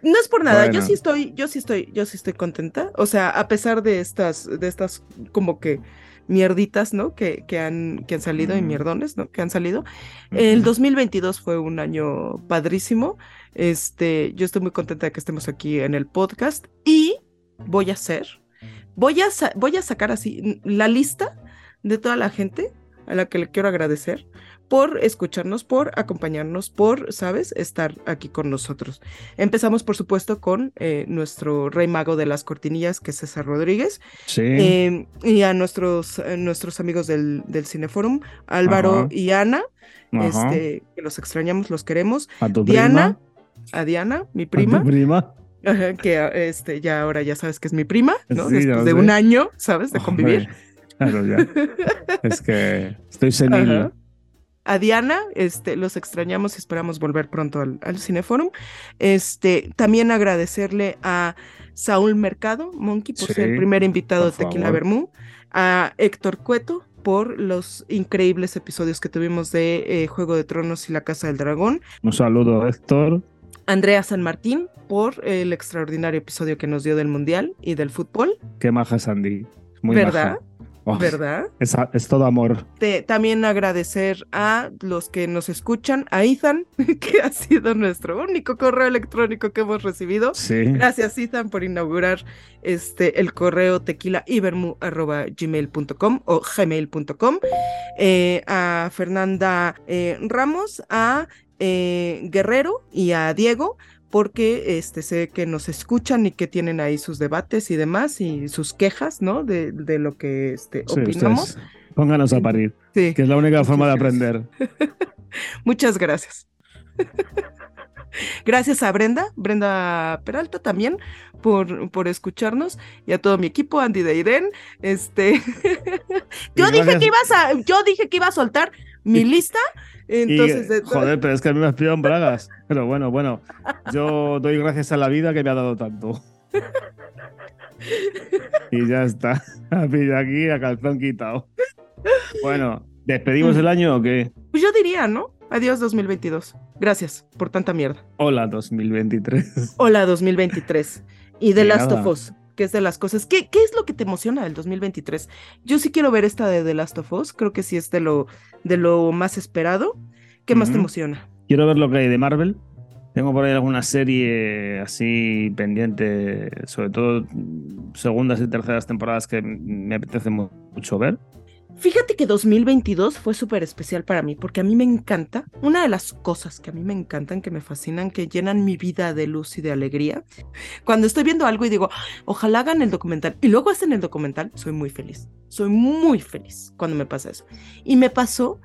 No es por nada, yo Bueno. sí estoy, yo sí estoy, yo sí estoy contenta. O sea, a pesar de estas, de estas como que mierditas, ¿no? Que, que han, que han salido y mierdones, ¿no? Que han salido. El 2022 fue un año padrísimo. Este, yo estoy muy contenta de que estemos aquí en el podcast y voy a hacer, voy a, voy a sacar así la lista de toda la gente a la que le quiero agradecer por escucharnos, por acompañarnos, por, ¿sabes?, estar aquí con nosotros. Empezamos, por supuesto, con eh, nuestro rey mago de las cortinillas, que es César Rodríguez, Sí. eh, y a nuestros, eh, nuestros amigos del, del Cineforum, Álvaro Ajá. y Ana, Ajá. este, que los extrañamos, los queremos. a tu Diana, prima. A Diana, mi a tu prima, prima. ajá, que este, ya ahora ya sabes que es mi prima, ¿no? Sí, Después de un año, ¿sabes? De convivir. Hombre, claro, ya. es que estoy senil. A Diana, este, los extrañamos y esperamos volver pronto al, al Cineforum. Este, también agradecerle a Saúl Mercado, Monkey, por ser el primer invitado de Tequila. Bermú, a Héctor Cueto por los increíbles episodios que tuvimos de eh, Juego de Tronos y La Casa del Dragón, Un saludo, Héctor. Andrea San Martín por el extraordinario episodio que nos dio del Mundial y del fútbol, Qué maja Sandy. Muy ¿verdad? maja. Oh, ¿Verdad? Es, es todo amor. Te- también agradecer a los que nos escuchan, a Ethan, que ha sido nuestro único correo electrónico que hemos recibido. Sí. Gracias, Ethan, por inaugurar este, el correo tequilaibermu.gmail.com o gmail.com. Eh, a Fernanda eh, Ramos, a eh, Guerrero y a Diego porque este, sé que nos escuchan y que tienen ahí sus debates y demás y sus quejas, ¿no? De, de lo que este, Sí, opinamos. ustedes Pónganos a parir, Sí. que es la única forma de aprender. Muchas gracias. Gracias a Brenda, Brenda Peralta también, por, por escucharnos y a todo mi equipo, Andy Deiden. Este, yo dije que ibas a, yo dije que iba a soltar mi lista, entonces y, de- joder, pero es que a mí me en bragas. Pero bueno, bueno, yo doy gracias a la vida que me ha dado tanto. Y ya está. Aquí a calzón quitado. Bueno, ¿despedimos el año o qué? pues yo diría, ¿no? Adiós 2022. Gracias por tanta mierda. Hola 2023. Hola 2023 y The Y Last nada. of Us, que es de las cosas. ¿Qué, ¿Qué es lo que te emociona del 2023? Yo sí quiero ver esta de The Last of Us, creo que sí es de lo, de lo más esperado. ¿Qué más te emociona? Quiero ver lo que hay de Marvel. Tengo por ahí alguna serie así pendiente, sobre todo segundas y terceras temporadas que me apetece mu- mucho ver. Fíjate que 2022 fue súper especial para mí, porque a mí me encanta, una de las cosas que a mí me encantan, que me fascinan, que llenan mi vida de luz y de alegría, cuando estoy viendo algo y digo, ojalá hagan el documental, y luego hacen el documental, soy muy feliz, soy muy feliz cuando me pasa eso. Y me pasó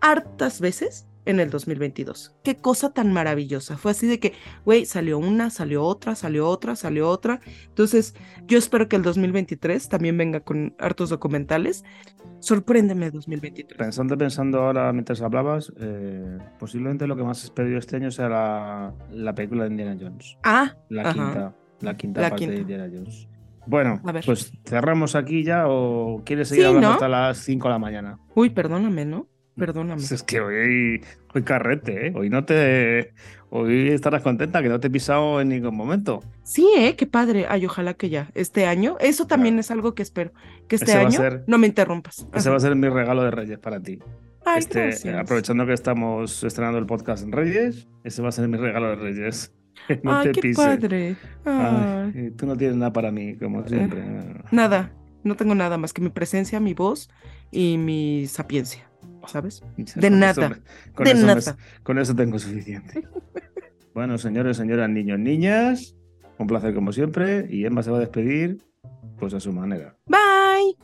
hartas veces en el 2022. Qué cosa tan maravillosa. Fue así de que, güey, salió una, salió otra, salió otra, salió otra. Entonces, yo espero que el 2023 también venga con hartos documentales. Sorpréndeme 2023. Pensando, pensando ahora mientras hablabas, eh, posiblemente lo que más espero yo este año sea la, la película de Indiana Jones. Ah, La ajá. quinta, la quinta La parte de quinta. Indiana Jones. Bueno, pues cerramos aquí ya o quieres seguir Sí, hablando ¿no? hasta las 5 de la mañana. Uy, perdóname, ¿no? Perdóname. Es que hoy, hoy carrete, ¿eh? Hoy no te. Hoy estarás contenta que no te he pisado en ningún momento. Sí, ¿eh? Qué padre. Ay, ojalá que ya. Este año, eso también es algo que espero. Que este Ese año ser- no me interrumpas. Ese va a ser mi regalo de Reyes para ti. Ay, Este, gracias. aprovechando que estamos estrenando el podcast en Reyes, ese va a ser mi regalo de Reyes. No Ay, te qué padre. Ay, tú no tienes nada para mí, como siempre. Nada, no tengo nada más que mi presencia, mi voz y mi sapiencia, ¿sabes? De nada. Eso, con, de eso nada. Me, con eso tengo suficiente. bueno, señores, señoras, niños, niñas, un placer como siempre y Emma se va a despedir pues a su manera. Bye.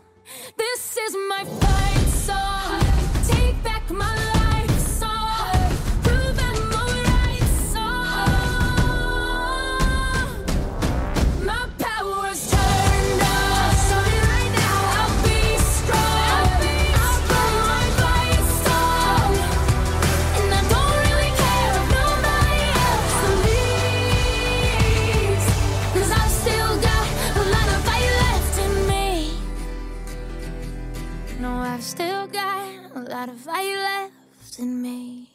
This is my fight song. Take lot of fire left in me.